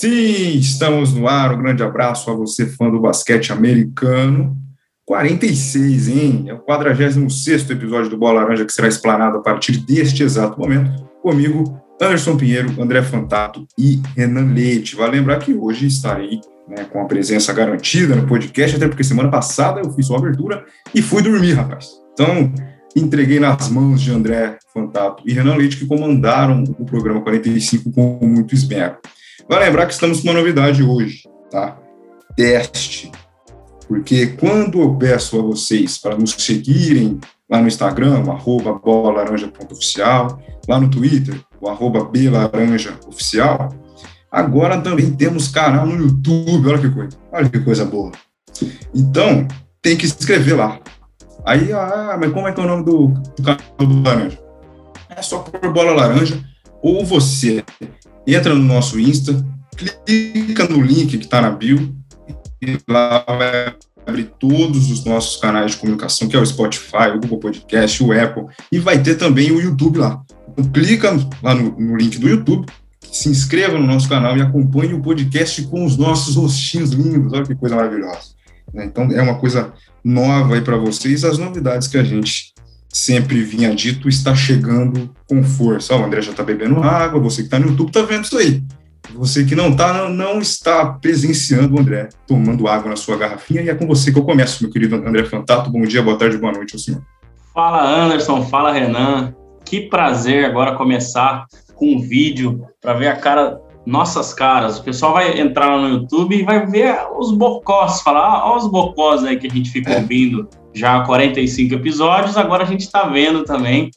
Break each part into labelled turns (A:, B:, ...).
A: Sim, estamos no ar. Um grande abraço a você, fã do basquete americano. 46, hein? É o 46 episódio do Bola Laranja que será explanado a partir deste exato momento. Comigo, Anderson Pinheiro, André Fantato e Renan Leite. Vai lembrar que hoje estarei né, com a presença garantida no podcast, até porque semana passada eu fiz sua abertura e fui dormir, rapaz. Então, entreguei nas mãos de André Fantato e Renan Leite, que comandaram o programa 45 com muito esmero. Vai lembrar que estamos com uma novidade hoje, tá? Teste. Porque quando eu peço a vocês para nos seguirem lá no Instagram, arroba bolalaranja.oficial, lá no Twitter, o arroba belaranjaoficial, agora também temos canal no YouTube, olha que coisa, olha que coisa boa. Então, tem que se inscrever lá. Aí, ah, mas como é que é o nome do, do canal do Laranja? É só por Bola Laranja, ou você entra no nosso Insta, clica no link que está na bio, e lá vai abrir todos os nossos canais de comunicação, que é o Spotify, o Google Podcast, o Apple, e vai ter também o YouTube lá. Então, clica lá no, no link do YouTube, se inscreva no nosso canal e acompanhe o podcast com os nossos rostinhos lindos. Olha que coisa maravilhosa. Né? Então, é uma coisa nova aí para vocês. As novidades que a gente sempre vinha dito está chegando com força. Ó, o André já está bebendo água, você que está no YouTube está vendo isso aí. Você que não está, não, não, está presenciando o André tomando água na sua garrafinha, e é com você que eu começo, meu querido André Fantato. Bom dia, boa tarde, boa noite ao senhor.
B: Fala, Anderson. Fala, Renan. Que prazer agora começar com um vídeo para ver a cara, nossas caras. O pessoal vai entrar lá no YouTube e vai ver os bocós, falar, ah, os bocós aí que a gente fica é. ouvindo já há 45 episódios, agora a gente está vendo também.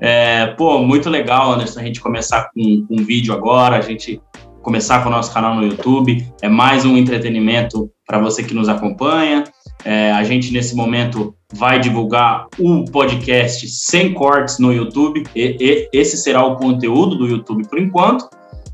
B: É, pô, muito legal, Anderson, a gente começar com, com um vídeo agora, a gente começar com o nosso canal no YouTube. É mais um entretenimento para você que nos acompanha. É, a gente, nesse momento, vai divulgar o podcast sem cortes no YouTube. E, e, esse será o conteúdo do YouTube por enquanto,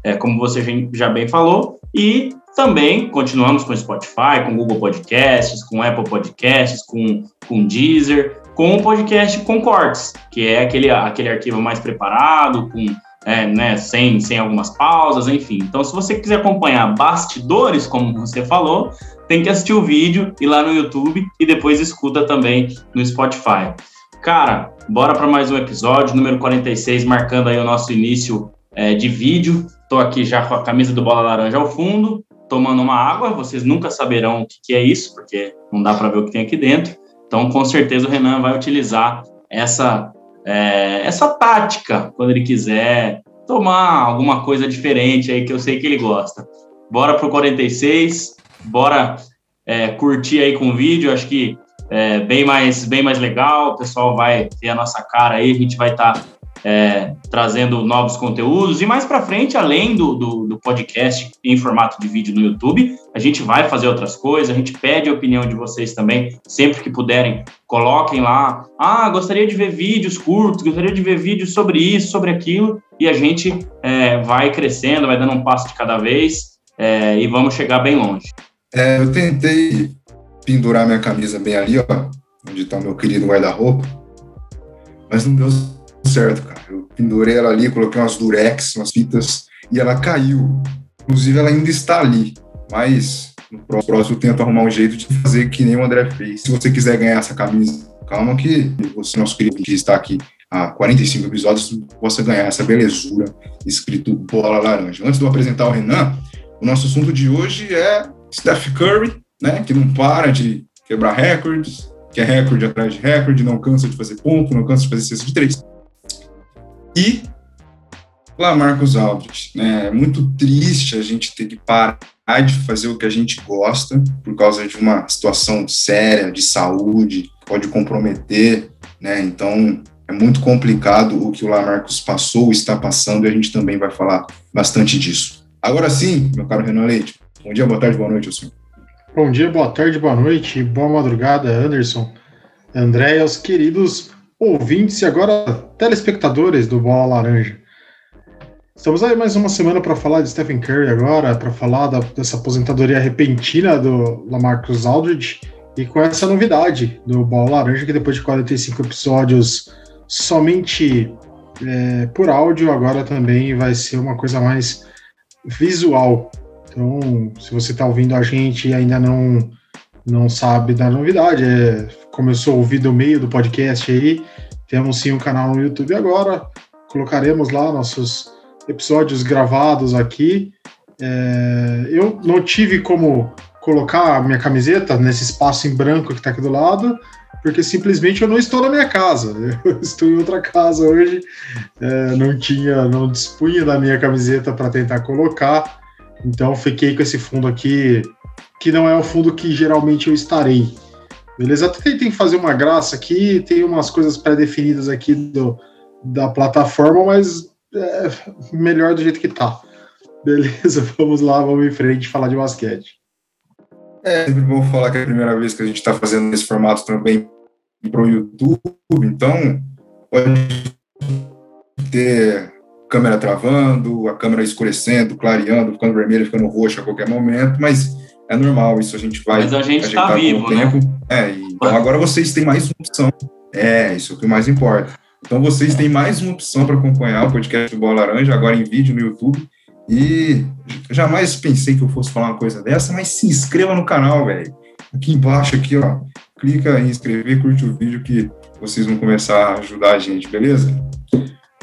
B: é, como você já bem falou. E também continuamos com Spotify, com Google Podcasts, com Apple Podcasts, com, com Deezer, com o podcast com cortes, que é aquele, aquele arquivo mais preparado, com é, né, sem, sem algumas pausas, enfim. Então, se você quiser acompanhar bastidores, como você falou, tem que assistir o vídeo, ir lá no YouTube e depois escuta também no Spotify. Cara, bora para mais um episódio, número 46, marcando aí o nosso início é, de vídeo. Tô aqui já com a camisa do Bola Laranja ao fundo, tomando uma água. Vocês nunca saberão o que, que é isso, porque não dá para ver o que tem aqui dentro. Então, com certeza, o Renan vai utilizar essa, é, essa tática quando ele quiser tomar alguma coisa diferente aí que eu sei que ele gosta. Bora pro 46, bora é, curtir aí com o vídeo. Acho que é bem mais, bem mais legal. O pessoal vai ter a nossa cara aí, a gente vai estar. Tá é, trazendo novos conteúdos. E mais para frente, além do, do, do, podcast em formato de vídeo no YouTube, a gente vai fazer outras coisas. A gente pede a opinião de vocês também, sempre que puderem, coloquem lá. Ah, gostaria de ver vídeos curtos, gostaria de ver vídeos sobre isso, sobre aquilo. E a gente é, vai crescendo, vai dando um passo de cada vez é, e vamos chegar bem longe.
A: É, eu tentei pendurar minha camisa bem ali, ó, onde está o meu querido guarda-roupa, mas não deu certo, cara. Eu pendurei ela ali, coloquei umas durex, umas fitas, e ela caiu. Inclusive, ela ainda está ali. Mas no próximo eu tento arrumar um jeito de fazer que nem o André fez. Se você quiser ganhar essa camisa, calma que você, nosso querido que está aqui há 45 episódios, possa ganhar essa belezura escrito bola laranja. Antes de eu apresentar o Renan, o nosso assunto de hoje é Steph Curry, né, que não para de quebrar recordes, que é recorde atrás de recorde, não cansa de fazer ponto, não cansa de fazer cesta de três e Lamarcus Aldridge. Né? É muito triste a gente ter que parar de fazer o que a gente gosta por causa de uma situação séria de saúde, pode comprometer, né? Então, é muito complicado o que o Lamarcus passou, está passando, e a gente também vai falar bastante disso. Agora sim, meu caro Renan Leite, bom dia, boa tarde, boa noite, senhor.
C: Bom dia, boa tarde, boa noite, boa madrugada, Anderson, André e aos queridos ouvintes e agora telespectadores do Bola Laranja. Estamos aí mais uma semana para falar de Stephen Curry agora, para falar da, dessa aposentadoria repentina do Lamarcus Aldridge e com essa novidade do Bola Laranja que depois de 45 episódios somente é, por áudio agora também vai ser uma coisa mais visual. Então, se você está ouvindo a gente e ainda não, não sabe da novidade, é, começou a ouvir do meio do podcast aí, temos sim um canal no YouTube agora, colocaremos lá nossos episódios gravados aqui. É, eu não tive como colocar a minha camiseta nesse espaço em branco que está aqui do lado, porque simplesmente eu não estou na minha casa. Eu estou em outra casa hoje, é, não tinha, não dispunha da minha camiseta para tentar colocar, então fiquei com esse fundo aqui, que não é o fundo que geralmente eu estarei. Beleza? Até tentei fazer uma graça aqui, tem umas coisas pré-definidas aqui do, da plataforma, mas é melhor do jeito que tá. Beleza, vamos lá, vamos em frente falar de basquete.
A: É sempre bom falar que é a primeira vez que a gente está fazendo esse formato também para o YouTube, então pode ter câmera travando, a câmera escurecendo, clareando, ficando vermelha, ficando roxa a qualquer momento, mas é normal, isso a gente vai.
B: Mas a gente está vivo, né? Tempo.
A: É, então agora vocês têm mais uma opção. É, isso é o que mais importa. Então vocês têm mais uma opção para acompanhar o podcast do Bola Laranja, agora em vídeo no YouTube. E jamais pensei que eu fosse falar uma coisa dessa, mas se inscreva no canal, velho. Aqui embaixo, aqui, ó. Clica em inscrever, curte o vídeo que vocês vão começar a ajudar a gente, beleza?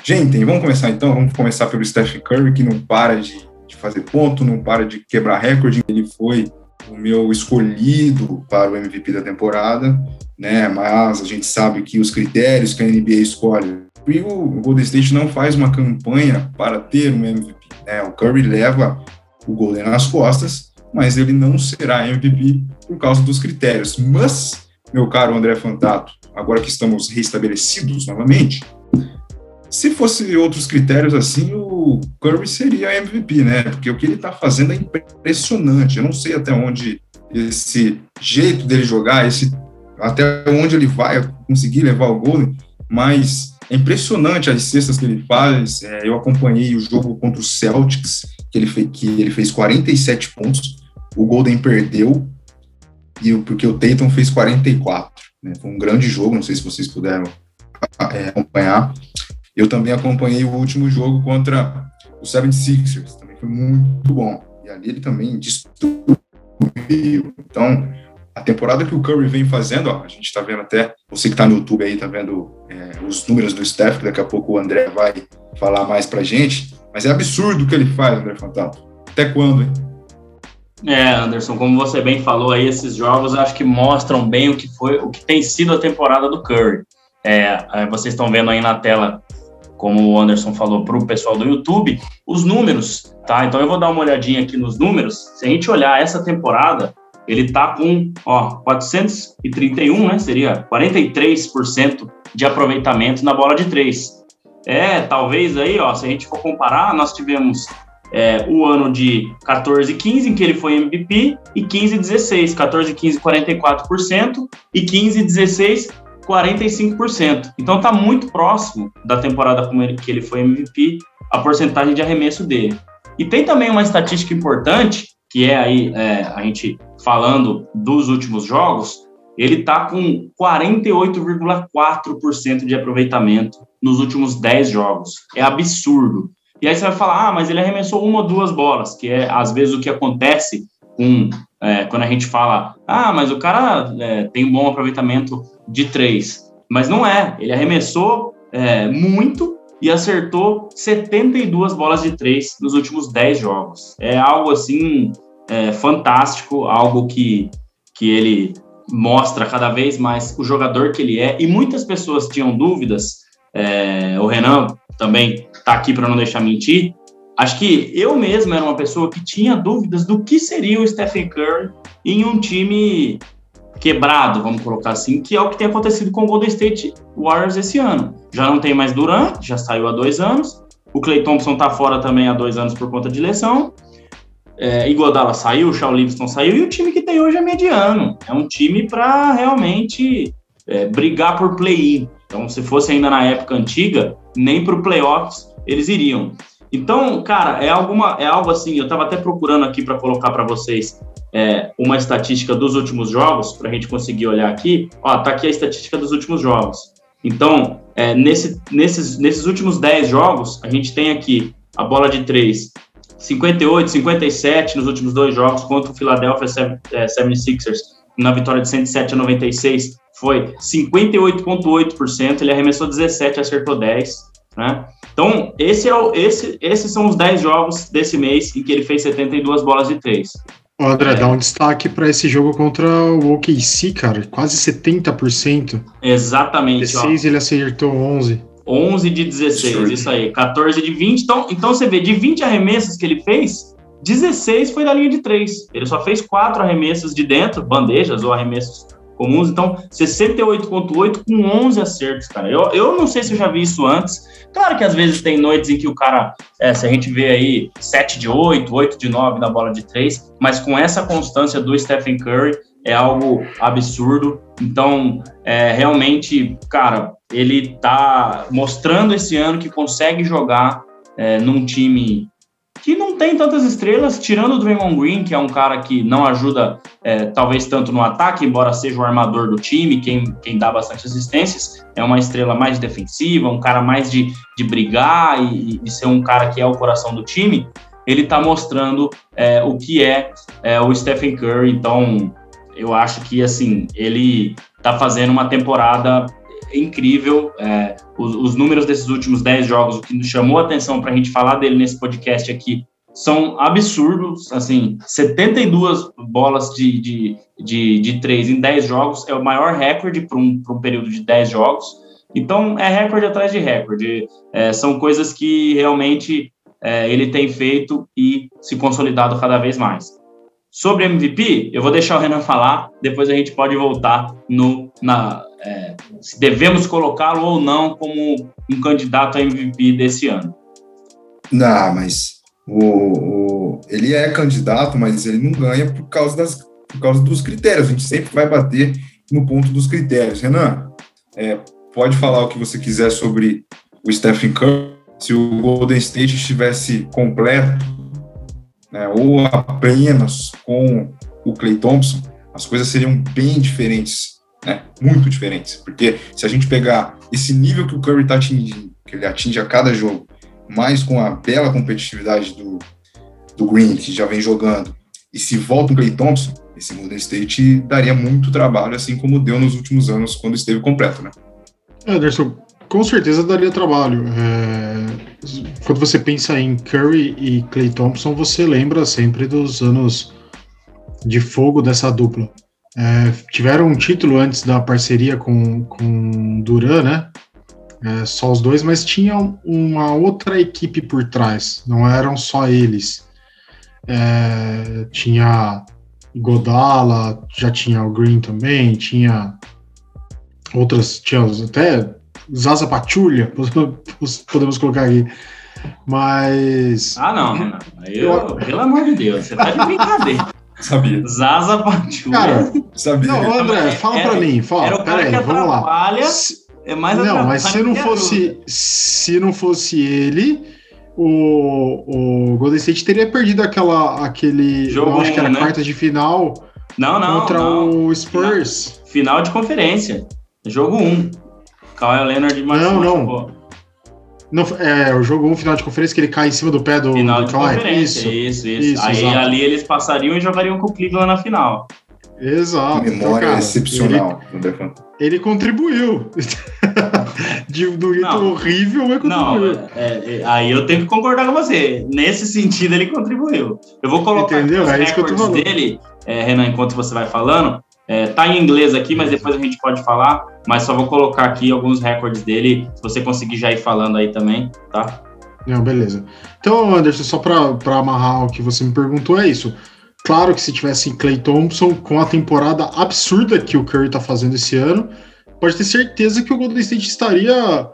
A: Gente, vamos começar então. Vamos começar pelo Stephen Curry, que não para de fazer ponto, não para de quebrar recorde. Ele foi o meu escolhido para o MVP da temporada, né? Mas a gente sabe que os critérios que a NBA escolhe e o Golden State não faz uma campanha para ter um MVP. Né? O Curry leva o Golden nas costas, mas ele não será MVP por causa dos critérios. Mas, meu caro André Fantato, agora que estamos restabelecidos novamente, se fosse outros critérios assim, o Curry seria MVP, né? Porque o que ele está fazendo é impressionante. Eu não sei até onde esse jeito dele jogar, esse até onde ele vai conseguir levar o Golden, mas é impressionante as cestas que ele faz. É, eu acompanhei o jogo contra o Celtics, que ele, fez, que ele fez 47 pontos. O Golden perdeu, e porque o Tatum fez 44. Né? Foi um grande jogo, não sei se vocês puderam é, acompanhar. Eu também acompanhei o último jogo contra o 76ers, também foi muito bom. E ali ele também destruiu. Então, a temporada que o Curry vem fazendo, ó, a gente está vendo até, você que está no YouTube aí, está vendo é, os números do Steph, que daqui a pouco o André vai falar mais pra gente, mas é absurdo o que ele faz, André Fantato. Até quando, hein?
B: É, Anderson, como você bem falou aí, esses jogos acho que mostram bem o que foi, o que tem sido a temporada do Curry. É, é vocês estão vendo aí na tela, como o Anderson falou para o pessoal do YouTube, os números, tá? Então eu vou dar uma olhadinha aqui nos números. Se a gente olhar essa temporada, ele tá com, ó, 431, né? Seria 43% de aproveitamento na bola de três. É, talvez aí, ó, se a gente for comparar, nós tivemos é, o ano de 14 15, em que ele foi MVP, e 15 16, 14 15, 44%, e 15 16, 45%. Então tá muito próximo da temporada que ele foi MVP, a porcentagem de arremesso dele. E tem também uma estatística importante, que é aí é, a gente falando dos últimos jogos, ele está com 48,4% de aproveitamento nos últimos 10 jogos. É absurdo. E aí você vai falar, ah, mas ele arremessou uma ou duas bolas, que é às vezes o que acontece com é, quando a gente fala, ah, mas o cara é, tem um bom aproveitamento de três. Mas não é. Ele arremessou é, muito e acertou 72 bolas de três nos últimos 10 jogos. É algo assim é, fantástico, algo que, que ele mostra cada vez mais o jogador que ele é. E muitas pessoas tinham dúvidas, é, o Renan também está aqui para não deixar mentir. Acho que eu mesmo era uma pessoa que tinha dúvidas do que seria o Stephen Curry em um time quebrado, vamos colocar assim, que é o que tem acontecido com o Golden State Warriors esse ano. Já não tem mais Durant, já saiu há dois anos. O Clay Thompson está fora também há dois anos por conta de lesão. É, Iguodala saiu, o Shaw Livingston saiu, e o time que tem hoje é mediano. É um time para realmente é, brigar por play-in. Então, se fosse ainda na época antiga, nem para o playoffs eles iriam. Então, cara, é, alguma, é algo assim. Eu estava até procurando aqui para colocar para vocês é, uma estatística dos últimos jogos, para a gente conseguir olhar aqui. Ó, tá aqui a estatística dos últimos jogos. Então, é, nesse, nesses, nesses últimos 10 jogos, a gente tem aqui a bola de 3 58, 57 nos últimos dois jogos contra o Philadelphia 76ers, na vitória de 107 a 96, foi 58,8%. Ele arremessou 17, acertou 10. Né? Então, esse é o, esse, esses são os 10 jogos desse mês em que ele fez 72 bolas de 3.
C: Ô, André, é. dá um destaque para esse jogo contra o OKC, cara. Quase 70%.
B: Exatamente.
C: 16 ó. ele acertou 11.
B: 11 de 16, isso aí. 14 de 20. Então, então você vê, de 20 arremessos que ele fez, 16 foi da linha de 3. Ele só fez 4 arremessos de dentro, bandejas ou arremessos comuns. Então, 68,8 com 11 acertos, cara. Eu, eu não sei se eu já vi isso antes. Claro que às vezes tem noites em que o cara, é, se a gente vê aí 7 de 8, 8 de 9 na bola de 3, mas com essa constância do Stephen Curry, é algo absurdo. Então, é, realmente, cara, ele tá mostrando esse ano que consegue jogar é, num time que não tem tantas estrelas, tirando o Draymond Green, que é um cara que não ajuda é, talvez tanto no ataque, embora seja o armador do time, quem, quem dá bastante assistências, é uma estrela mais defensiva, um cara mais de, de brigar e, e ser um cara que é o coração do time, ele está mostrando é, o que é, é, o Stephen Curry, então eu acho que assim ele está fazendo uma temporada incrível. É, os, os, números desses últimos 10 jogos, o que nos chamou a atenção para a gente falar dele nesse podcast aqui, são absurdos. Assim, 72 bolas de, de, de, de 3 em 10 jogos é o maior recorde para um, um período de 10 jogos. Então, é recorde atrás de recorde. É, são coisas que realmente é, ele tem feito e se consolidado cada vez mais. Sobre MVP, eu vou deixar o Renan falar, depois a gente pode voltar no, na, é, se devemos colocá-lo ou não como um candidato a MVP desse ano.
A: Não, mas o, o, ele é candidato, mas ele não ganha por causa, das, por causa dos critérios. A gente sempre vai bater no ponto dos critérios. Renan, é, pode falar o que você quiser sobre o Stephen Curry. Se o Golden State estivesse completo, né, ou apenas com o Clay Thompson, as coisas seriam bem diferentes, né, muito diferentes. Porque se a gente pegar esse nível que o Curry está atingindo, que ele atinge a cada jogo, mais com a bela competitividade do, do Green, que já vem jogando, e se volta o Clay Thompson, esse Golden State daria muito trabalho, assim como deu nos últimos anos quando esteve completo, né?
C: Anderson, com certeza daria trabalho. É quando você pensa em Curry e Clay Thompson, você lembra sempre dos anos de fogo dessa dupla. É, tiveram um título antes da parceria com, com Duran, né? É, só os dois, mas tinha uma outra equipe por trás, não eram só eles. É, tinha Godala, já tinha o Green também, tinha outras, tinha até Zaza Patrulha, podemos colocar aqui. Mas.
B: Ah, não, não. Eu, pelo amor de Deus, você tá de brincadeira.
A: Sabia.
B: Zaza Patrulha.
C: Cara, sabia. Não, André, fala era, pra mim, fala. Era o cara peraí, vamos lá.
B: É mais
C: não, mas se não fosse, se não fosse ele, o, o Golden State teria perdido aquela, aquele, Jogo eu acho que era né? quarta de final.
B: Não, não,
C: contra
B: não.
C: o Spurs.
B: Final, final de conferência. Jogo 1. Um. Kawhi Leonard
C: Não, não. Não, é, o jogo 1, um, final de conferência, que ele cai em cima do pé do,
B: final
C: do
B: de conferência, isso, isso, isso. isso Aí exato. ali eles passariam e jogariam com o Cleveland na final.
C: Exato.
A: Memória então, cara, excepcional.
C: Ele, ele contribuiu. de um jeito horrível, mas contribuiu.
B: Não, é, é, aí eu tenho que concordar com você. Nesse sentido, ele contribuiu. Eu vou colocar
C: Entendeu?
B: os
C: é
B: recordes dele, é, Renan, enquanto você vai falando. É, tá em inglês aqui, mas depois a gente pode falar. Mas só vou colocar aqui alguns recordes dele, se você conseguir já ir falando aí também, tá?
C: Não, beleza. Então, Anderson, só para amarrar o que você me perguntou, é isso. Claro que se tivesse Clay Thompson com a temporada absurda que o Curry tá fazendo esse ano, pode ter certeza que o Golden State estaria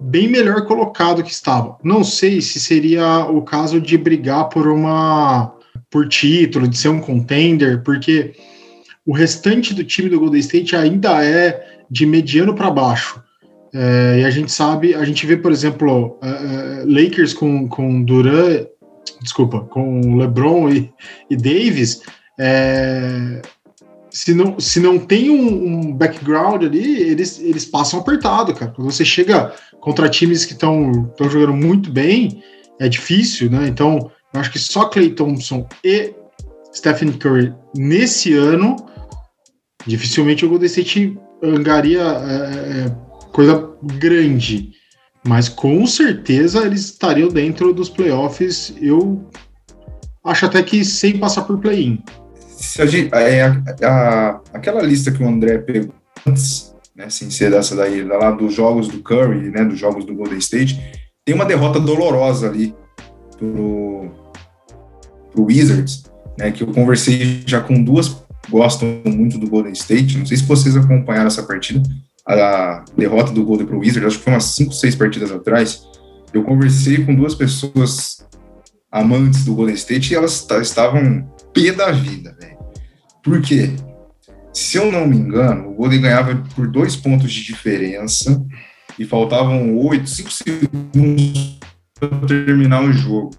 C: bem melhor colocado que estava. Não sei se seria o caso de brigar por uma por título, de ser um contender, porque o restante do time do Golden State ainda é de mediano para baixo. É, e a gente sabe, a gente vê, por exemplo, uh, Lakers com, com Duran, desculpa, com LeBron e, e Davis, é, se, não, se não tem um, um, background ali, eles, eles passam apertado, cara. Quando você chega contra times que estão jogando muito bem, é difícil, né? Então, Eu acho que só Clay Thompson e Stephen Curry nesse ano, dificilmente o Golden State angaria é, é, coisa grande. Mas com certeza eles estariam dentro dos playoffs. Eu acho até que sem passar por play-in.
A: É, a, aquela lista que o André pegou antes, né, sem ser dessa daí, lá dos jogos do Curry, né, dos jogos do Golden State, tem uma derrota dolorosa ali pro, pro Wizards, né, que eu conversei já com duas gostam muito do Golden State, não sei se vocês acompanharam essa partida, a derrota do Golden pro Wizards, acho que foi umas 5, 6 partidas atrás, eu conversei com duas pessoas amantes do Golden State e elas estavam pé da vida, velho. Por quê? Se eu não me engano, o Golden ganhava por dois pontos de diferença e faltavam oito, cinco segundos para terminar o jogo.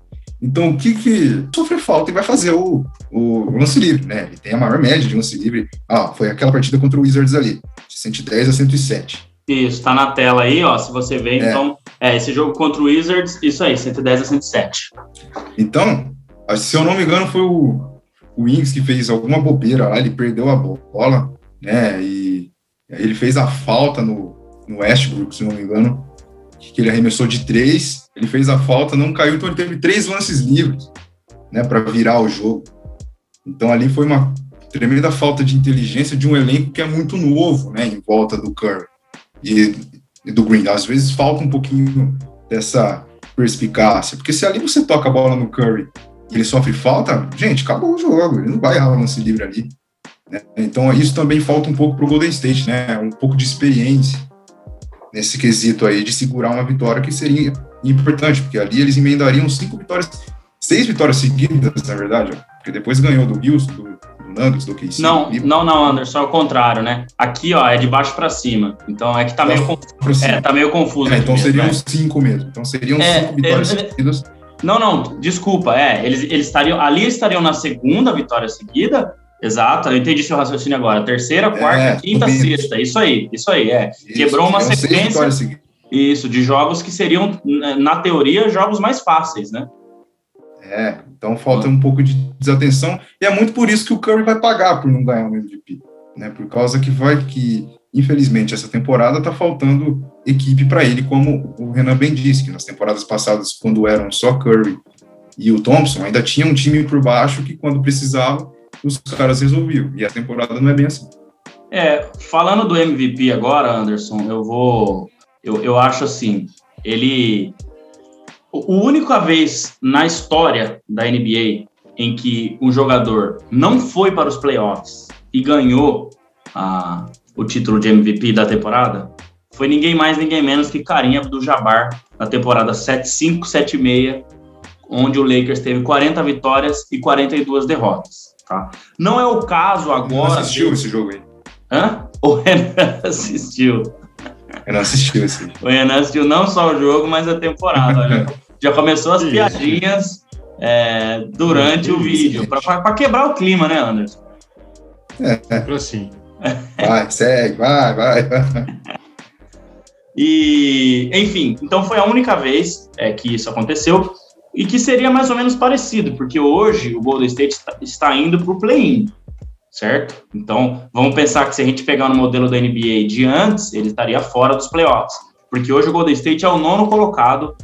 A: Então, o que que sofre falta e vai fazer o, o lance livre, né? Ele tem a maior média de lance livre. Ah, foi aquela partida contra o Wizards ali, de 110 a 107.
B: Isso, tá na tela aí, ó. Se você ver, é. então, é, esse jogo contra o Wizards, isso aí, 110 a 107.
A: Então, se eu não me engano, foi o, o Wings que fez alguma bobeira lá, ele perdeu a bola, né? E ele fez a falta no, no Westbrook, se não me engano, que ele arremessou de três, ele fez a falta, não caiu, então ele teve três lances livres, né, para virar o jogo. Então ali foi uma tremenda falta de inteligência de um elenco que é muito novo, né, em volta do Curry e, e do Green. Às vezes falta um pouquinho dessa perspicácia, porque se ali você toca a bola no Curry e ele sofre falta, gente, acabou o jogo, ele não vai errar o lance livre ali. Né? Então isso também falta um pouco para o Golden State, né? Um pouco de experiência nesse quesito aí de segurar uma vitória que seria importante, porque ali eles emendariam cinco vitórias, seis vitórias seguidas, na verdade, porque depois ganhou do Bills, do, do do KC.
B: Não, não, não, Anderson, é o contrário, né? Aqui, ó, é de baixo para cima. Então é que tá, meio, confuso, é, tá meio confuso.
A: É, então mesmo, seriam né? cinco mesmo. Então seriam é, cinco vitórias é, seguidas.
B: Não, não, desculpa, é, eles, eles estariam, ali eles estariam na segunda vitória seguida, Exato, eu entendi seu raciocínio agora. Terceira, quarta, é, quinta, sexta. Isso aí, isso aí, é. Isso, Quebrou uma sequência. Isso, de jogos que seriam, na teoria, jogos mais fáceis, né?
A: É, então falta um pouco de desatenção. E é muito por isso que o Curry vai pagar por não ganhar o MVP. Né? Por causa que vai que, infelizmente, essa temporada tá faltando equipe para ele, como o Renan bem disse, que nas temporadas passadas, quando eram só Curry e o Thompson, ainda tinha um time por baixo que, quando precisava, os caras resolviam. E a temporada não é bem assim.
B: É, falando do MVP agora, Anderson, eu vou. Eu, eu acho assim, ele. O única vez na história da NBA em que um jogador não foi para os playoffs e ganhou o título de MVP da temporada foi ninguém mais, ninguém menos que Karim Abdul-Jabbar na temporada 7-5, 7-6, onde o Lakers teve 40 vitórias e 42 derrotas. Tá? Não é o caso agora. Você
A: assistiu de... esse jogo aí?
B: Hã? O Renan assistiu.
A: Renan assistiu esse.
B: O Renan assistiu não só o jogo, mas a temporada. Já começou as piadinhas é, durante o vídeo, para quebrar o clima, né, Anderson?
A: É, é. assim. Vai, segue, vai, vai.
B: E, enfim, então foi a única vez é, que isso aconteceu e que seria mais ou menos parecido, porque hoje o Golden State está indo para o play-in, certo? Então, vamos pensar que se a gente pegar no modelo da NBA de antes, ele estaria fora dos playoffs, porque hoje o Golden State é o nono colocado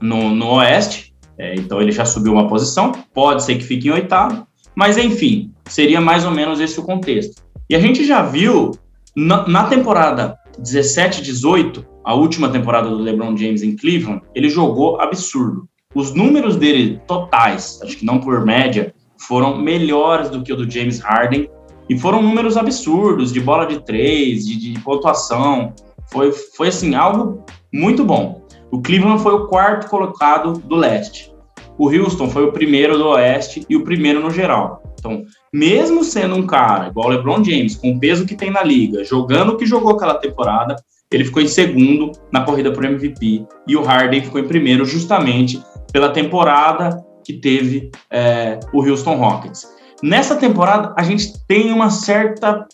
B: no, no Oeste, é, então ele já subiu uma posição, pode ser que fique em oitavo, mas enfim, seria mais ou menos esse o contexto. E a gente já viu na, na temporada 17-18, a última temporada do LeBron James em Cleveland, ele jogou absurdo. Os números dele totais, acho que não por média, foram melhores do que o do James Harden e foram números absurdos de bola de três, de, de pontuação. Foi, foi assim algo muito bom. O Cleveland foi o quarto colocado do leste. O Houston foi o primeiro do oeste e o primeiro no geral. Então, mesmo sendo um cara igual o LeBron James, com o peso que tem na liga, jogando o que jogou aquela temporada, ele ficou em segundo na corrida por MVP e o Harden ficou em primeiro justamente pela temporada que teve é, o Houston Rockets. Nessa temporada, a gente tem uma certa.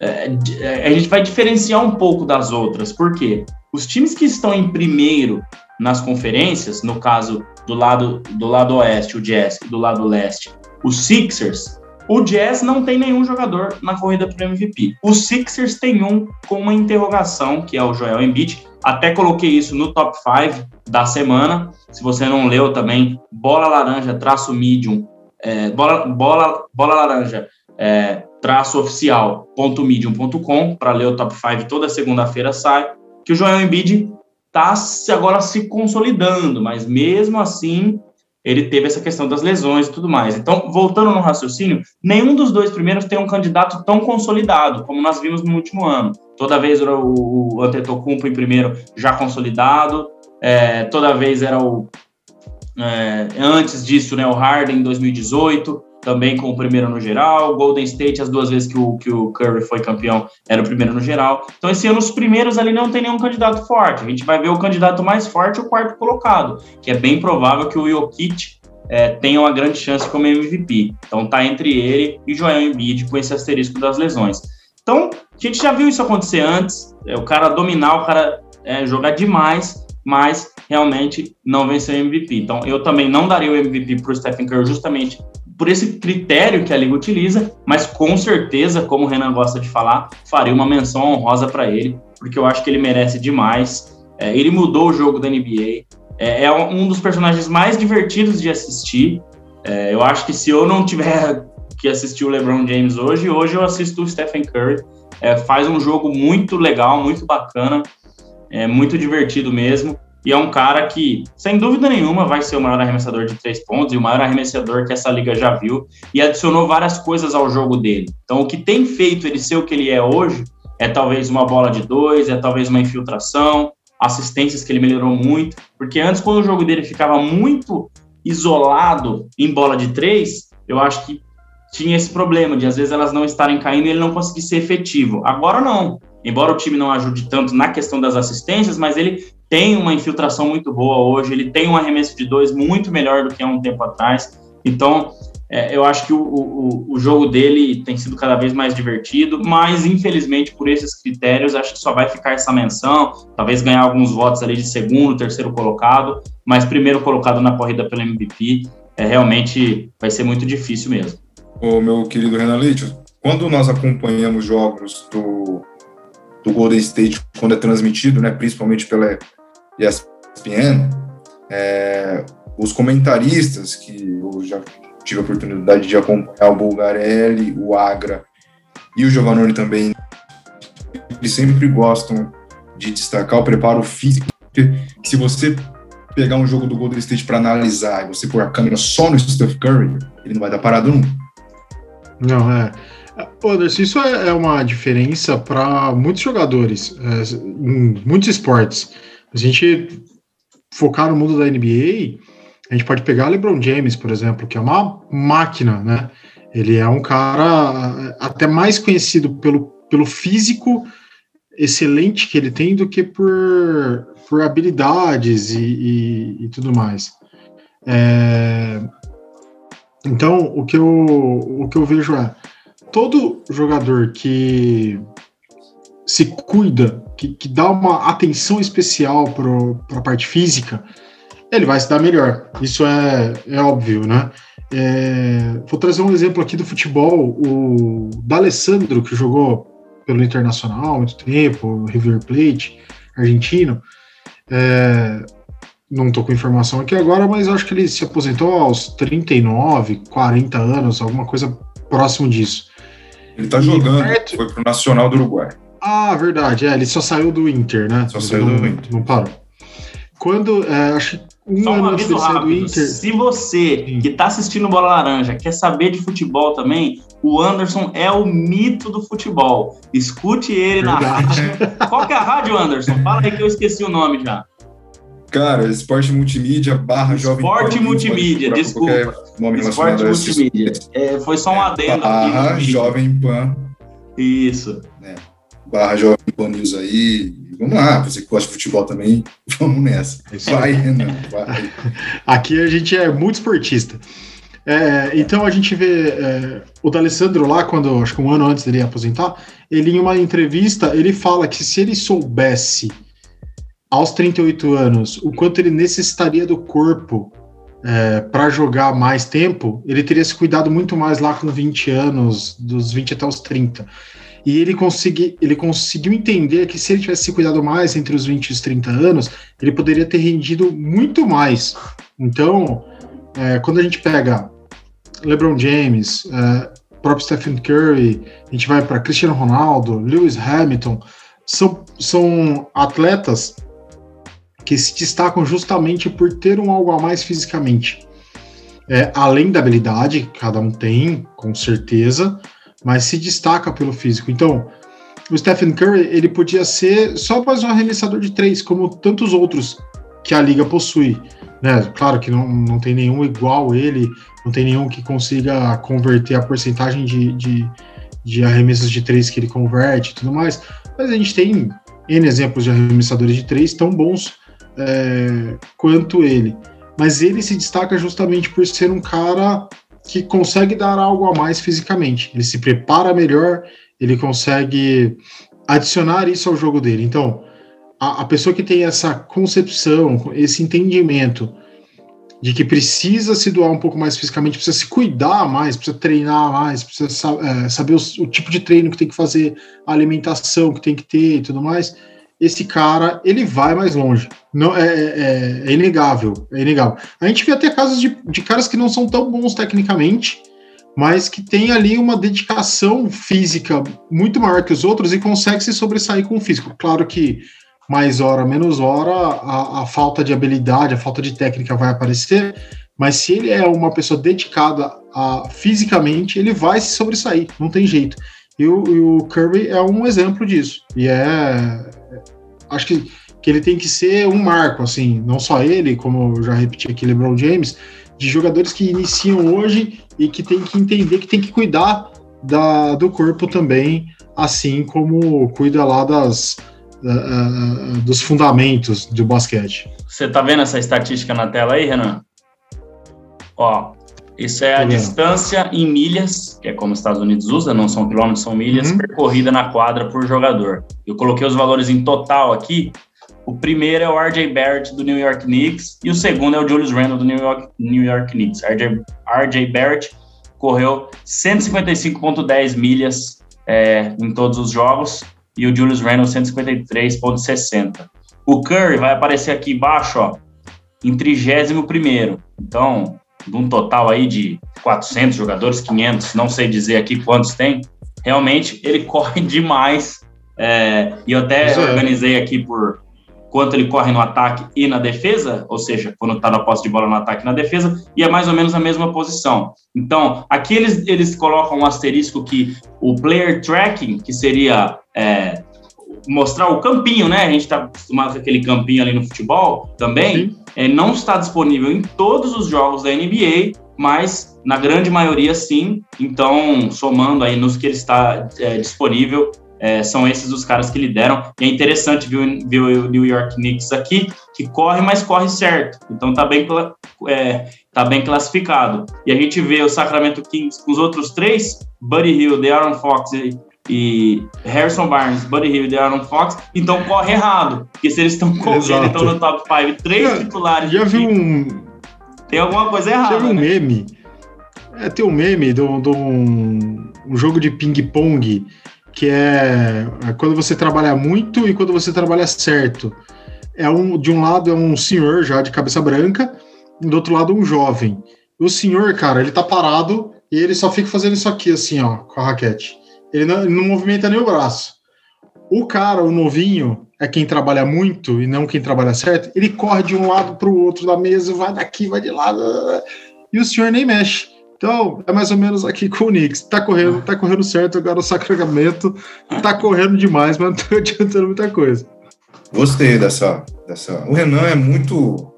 B: É, é, a gente vai diferenciar um pouco das outras, porque os times que estão em primeiro nas conferências, no caso do lado do lado oeste, o Jazz, e do lado leste, os Sixers, o Jazz não tem nenhum jogador na corrida para MVP. Os Sixers tem um com uma interrogação, que é o Joel Embiid. Até coloquei isso no top 5 da semana. Se você não leu também, bola laranja, traço medium, é, bola, bola, bola laranja, é, traço oficial, ponto medium.com, para ler o top 5 toda segunda-feira sai, que o Joel Embiid está agora se consolidando, mas mesmo assim ele teve essa questão das lesões e tudo mais. Então, voltando no raciocínio, nenhum dos dois primeiros tem um candidato tão consolidado como nós vimos no último ano. Toda vez era o, Antetokounmpo em primeiro já consolidado, é, toda vez era o é, antes disso, né, o Harden em 2018 também com o primeiro no geral. Golden State, as duas vezes que o, que o Curry foi campeão, era o primeiro no geral. Então, esse ano, os primeiros ali não tem nenhum candidato forte. A gente vai ver o candidato mais forte, o quarto colocado, que é bem provável que o Jokic é, tenha uma grande chance como MVP. Então, tá entre ele e Joel Embiid com esse asterisco das lesões. Então, a gente já viu isso acontecer antes, é, o cara dominar, o cara é, jogar demais, mas realmente não venceu o MVP. Então, eu também não daria o MVP para o Stephen Curry justamente por esse critério que a liga utiliza, mas com certeza, como o Renan gosta de falar, faria uma menção honrosa para ele, porque eu acho que ele merece demais. É, ele mudou o jogo da NBA, é, é, um dos personagens mais divertidos de assistir. É, eu acho que se eu não tiver que assistir o LeBron James hoje, hoje eu assisto o Stephen Curry. É, faz um jogo muito legal, muito bacana, é muito divertido mesmo. E é um cara que, sem dúvida nenhuma, vai ser o maior arremessador de três pontos e o maior arremessador que essa liga já viu. E adicionou várias coisas ao jogo dele. Então, o que tem feito ele ser o que ele é hoje é talvez uma bola de dois, é talvez uma infiltração, assistências que ele melhorou muito. Porque antes, quando o jogo dele ficava muito isolado em bola de três, eu acho que tinha esse problema de às vezes elas não estarem caindo e ele não conseguir ser efetivo. Agora não. Embora o time não ajude tanto na questão das assistências, mas ele tem uma infiltração muito boa hoje, ele tem um arremesso de dois muito melhor do que há um tempo atrás. Então, é, eu acho que o, o, o, jogo dele tem sido cada vez mais divertido, mas infelizmente por esses critérios acho que só vai ficar essa menção, talvez ganhar alguns votos ali de segundo, terceiro colocado, mas primeiro colocado na corrida pelo MVP é, realmente vai ser muito difícil mesmo.
A: O meu querido Renan Leite, quando nós acompanhamos jogos do do Golden State quando é transmitido, né, principalmente pela ESPN, é, os comentaristas que eu já tive a oportunidade de acompanhar o Bulgarelli, o Agra e o Giovannone também, eles sempre gostam de destacar o preparo físico. Se você pegar um jogo do Golden State para analisar e você pôr a câmera só no Steph Curry, ele não vai dar parado nunca.
C: Não, é. Anderson, isso é, é uma diferença para muitos jogadores, é, em muitos esportes. A gente focar no mundo da NBA, a gente pode pegar LeBron James, por exemplo, que é uma máquina, né? Ele é um cara até mais conhecido pelo, pelo físico excelente que ele tem do que por, por habilidades e, e, e tudo mais. É, então, o que, eu, o que eu vejo é todo jogador que se cuida, que, que dá uma atenção especial para a parte física, ele vai se dar melhor. Isso é, é óbvio, né? É, vou trazer um exemplo aqui do futebol. O D'Alessandro, que jogou pelo Internacional há muito tempo, River Plate, argentino. É, não estou com informação aqui agora, mas acho que ele se aposentou aos 39, 40 anos, alguma coisa próximo disso.
A: Ele tá e jogando, perto... foi pro Nacional do Uruguai.
C: Ah, verdade, é, ele só saiu do Inter, né?
A: Só saiu
C: não,
A: do Inter.
C: Não parou. Quando, é, acho que um
B: Só um aviso rápido. Inter... Se você que está assistindo Bola Laranja quer saber de futebol também, o Anderson é o mito do futebol. Escute ele Verdade. na rádio. Qual que é a rádio, Anderson? Fala aí que eu esqueci o nome já.
A: Cara, Esporte Multimídia barra Jovem
B: Esporte Multimídia, desculpa. Nome Esporte Multimídia. É, foi só um é, adendo
A: barra aqui. Jovem Pan.
B: Isso.
A: É, barra Jovem Pan News aí. Vamos lá, você que gosta de futebol também, vamos nessa. Vai, Renan, vai.
C: Aqui a gente é muito esportista. É, então a gente vê é, o D'Alessandro lá, quando acho que um ano antes dele aposentar, ele em uma entrevista ele fala que se ele soubesse aos 38 anos, o quanto ele necessitaria do corpo é, para jogar mais tempo, ele teria se cuidado muito mais lá com 20 anos, dos 20 até os 30. E ele, consegui, ele conseguiu entender que se ele tivesse se cuidado mais entre os 20 e os 30 anos, ele poderia ter rendido muito mais. Então, é, quando a gente pega LeBron James, é, próprio Stephen Curry, a gente vai para Cristiano Ronaldo, Lewis Hamilton, são, são atletas que se destacam justamente por ter um algo a mais fisicamente. É, além da habilidade, cada um tem, com certeza, mas se destaca pelo físico. Então, o Stephen Curry, ele podia ser só mais um arremessador de três, como tantos outros que a liga possui. Né? Claro que não, não tem nenhum igual ele, não tem nenhum que consiga converter a porcentagem de, de, de arremessos de três que ele converte e tudo mais, mas a gente tem N exemplos de arremessadores de três tão bons é, quanto ele. Mas ele se destaca justamente por ser um cara que consegue dar algo a mais fisicamente. Ele se prepara melhor, ele consegue adicionar isso ao jogo dele. Então, a, a pessoa que tem essa concepção, esse entendimento de que precisa se doar um pouco mais fisicamente, precisa se cuidar mais, precisa treinar mais, precisa é, saber o, o, tipo de treino que tem que fazer, a alimentação que tem que ter e tudo mais, esse cara ele vai mais longe. Não é, é, é inegável, é inegável. A gente vê até casos de, de caras que não são tão bons tecnicamente, mas que tem ali uma dedicação física muito maior que os outros e consegue se sobressair com o físico. Claro que mais hora, menos hora, a, a, falta de habilidade, a falta de técnica vai aparecer, mas se ele é uma pessoa dedicada a, fisicamente, ele vai se sobressair, não tem jeito. E o, e o Kirby é um exemplo disso. E é. Acho que, que ele tem que ser um marco, assim, não só ele, como eu já repeti aqui, LeBron James, de jogadores que iniciam hoje e que tem que entender que tem que cuidar da, do corpo também, assim como cuida lá das uh, dos fundamentos do basquete.
B: Você tá vendo essa estatística na tela aí, Renan? Ó, isso é a distância em milhas, que é como os Estados Unidos usa, não são quilômetros, são milhas, uhum. percorrida na quadra por jogador. Eu coloquei os valores em total aqui. O primeiro é o RJ Barrett do New York Knicks e o segundo é o Julius Randle do New York, New York Knicks. RJ, RJ Barrett correu 155,10 milhas é, em todos os jogos e o Julius Randle 153,60. O Curry vai aparecer aqui embaixo, ó, em 31 Então, de um total aí de 400 jogadores, 500, não sei dizer aqui quantos tem, realmente ele corre demais. É, e eu até é. organizei aqui por quanto ele corre no ataque e na defesa, ou seja, quando está na posse de bola no ataque e na defesa, e é mais ou menos a mesma posição. Então, aqui eles, eles colocam um asterisco que o player tracking, que seria é, mostrar o campinho, né? A gente está acostumado com aquele campinho ali no futebol também, é, não está disponível em todos os jogos da NBA, mas na grande maioria sim. Então, somando aí nos que ele está é, disponível, é, são esses os caras que lideram. E é interessante ver, ver o New York Knicks aqui, que corre, mas corre certo. Então tá bem, é, tá bem classificado. E a gente vê o Sacramento Kings com os outros três, Buddy Hill, De'Aaron Fox e, e Harrison Barnes, Buddy Hill e De'Aaron Fox, então corre errado. Porque se eles estão correndo, estão no top 5, três já, titulares.
C: Já viu um...
B: Tem alguma coisa errada.
C: Já viu um né? meme? É, tem um meme de um, um jogo de ping-pong que é, é quando você trabalha muito e quando você trabalha certo. É um, de um lado é um senhor já de cabeça branca, e do outro lado um jovem. O senhor, cara, ele tá parado e ele só fica fazendo isso aqui, assim, ó, com a raquete. Ele não, ele não movimenta nem o braço. O cara, o novinho, é quem trabalha muito e não quem trabalha certo. Ele corre de um lado para o outro da mesa, vai daqui, vai de lá, e o senhor nem mexe. Então, é mais ou menos aqui com o Knicks. Tá correndo, tá correndo certo agora o sacramento. Tá correndo demais, mas não tá adiantando muita coisa.
A: Gostei dessa. dessa... O Renan é muito.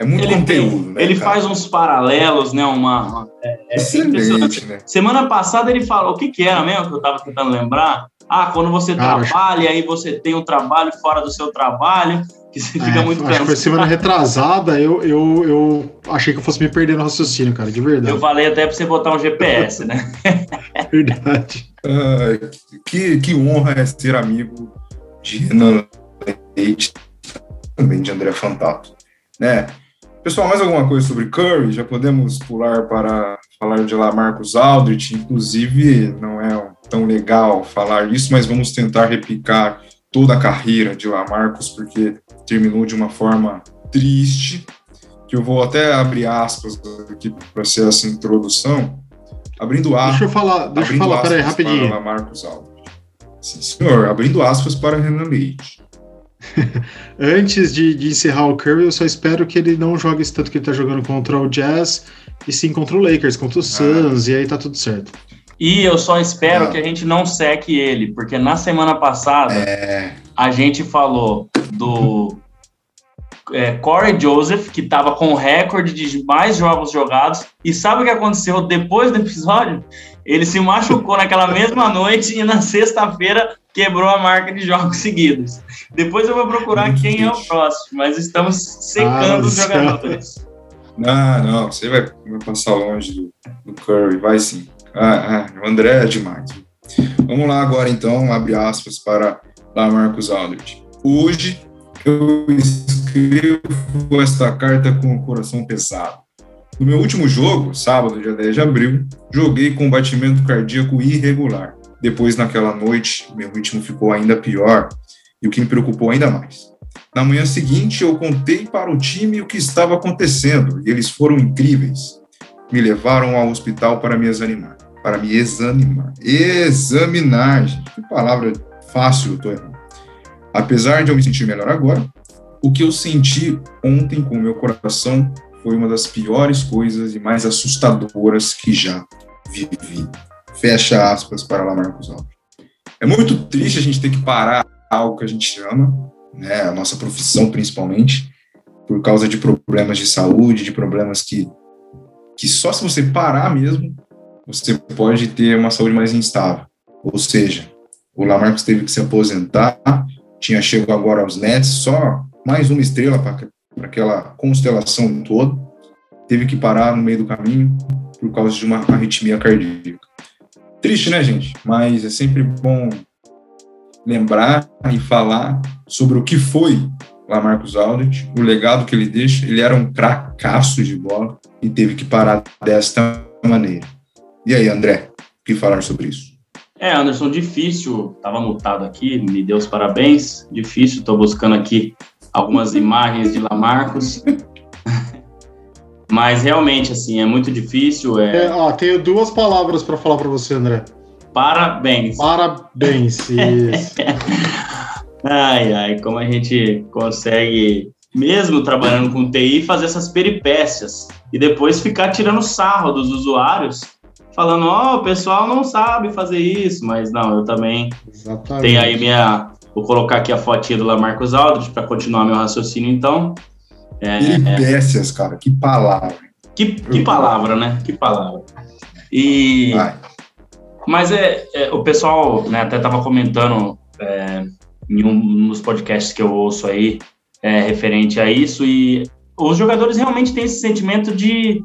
A: É muito ele conteúdo,
B: tem, né, Ele cara? faz uns paralelos, né? Uma. uma é, é Excelente, né? Semana passada ele falou o que, que era mesmo que eu tava tentando lembrar. Ah, quando você cara, trabalha, acho... aí você tem um trabalho fora do seu trabalho que você fica é, muito
C: acho que foi semana retrasada, eu, eu, eu achei que eu fosse me perder no raciocínio, cara, de verdade.
B: Eu falei até pra você botar um GPS, né?
C: verdade.
A: que, que honra é ser amigo de Renan Leite também de André Fantato. Né? Pessoal, mais alguma coisa sobre Curry? Já podemos pular para falar de lá Marcos Aldrich. Inclusive, não é tão legal falar isso, mas vamos tentar replicar toda a carreira de Lamarcus, porque terminou de uma forma triste, que eu vou até abrir aspas aqui para ser essa introdução, abrindo aspas.
C: Deixa eu falar, deixa eu falar, peraí, rapidinho. Para
A: Lamarcus Aldrich. Sim, senhor, abrindo aspas para Renan Leite.
C: Antes de, de, encerrar o Curry, eu só espero que ele não jogue esse tanto que ele tá jogando contra o Jazz, e sim contra o Lakers, contra o ah. Suns, ah. e aí tá tudo certo.
B: E eu só espero ah. que a gente não seque ele, porque na semana passada é... a gente falou do é, Corey Joseph, que estava com o recorde de mais jogos jogados, e sabe o que aconteceu depois do episódio? Ele se machucou naquela mesma noite e na sexta-feira quebrou a marca de jogos seguidos. Depois eu vou procurar Muito quem é o próximo, mas estamos secando ah, os jogadores.
A: Não, não, você vai, vai passar longe do, do Curry, vai sim. Ah, ah, o André é demais. Vamos lá agora, então, abre aspas para lá Marcos Aldrich. Hoje eu escrevo esta carta com o coração pesado. No meu último jogo, sábado, dia 10 de abril, joguei com batimento cardíaco irregular. Depois, naquela noite, meu ritmo ficou ainda pior e o que me preocupou ainda mais. Na manhã seguinte, eu contei para o time o que estava acontecendo e eles foram incríveis. Me levaram ao hospital para me examinar para me examinar. Examinar. Que palavra fácil, eu tô errando. Apesar de eu me sentir melhor agora, o que eu senti ontem com o meu coração foi uma das piores coisas e mais assustadoras que já vivi. Fecha aspas para lá, Marcos Alves. É muito triste a gente ter que parar algo que a gente ama, né, a nossa profissão principalmente, por causa de problemas de saúde, de problemas que, que só se você parar mesmo, você pode ter uma saúde mais instável. Ou seja, o Lamarcus teve que se aposentar, tinha chegado agora aos Nets, só mais uma estrela para aquela constelação toda, teve que parar no meio do caminho por causa de uma arritmia cardíaca. Triste, né, gente? Mas é sempre bom lembrar e falar sobre o que foi Lamarcus Aldridge, o legado que ele deixa. Ele era um cracaço de bola e teve que parar desta maneira. E aí, André, o que falar sobre isso?
B: É, Anderson, difícil, estava mutado aqui, me deu os parabéns, difícil, estou buscando aqui algumas imagens de Lamarcos, mas realmente, assim, é muito difícil. É...
C: é ó, tenho duas palavras para falar para você, André.
B: Parabéns.
C: Parabéns, isso.
B: ai, ai, como a gente consegue, mesmo trabalhando com TI, fazer essas peripécias e depois ficar tirando sarro dos usuários falando, ó, oh, o pessoal não sabe fazer isso, mas não, eu também Exatamente. tenho aí minha. Vou colocar aqui a fotinha do Lamarcus Aldridge para continuar meu raciocínio, então.
A: É, Peripécias, é... cara, que palavra.
B: Que, que palavra, né? Que palavra. E. Vai. Mas é, é, o pessoal né, até estava comentando é, em um dos podcasts que eu ouço aí, é, referente a isso, e os jogadores realmente têm esse sentimento de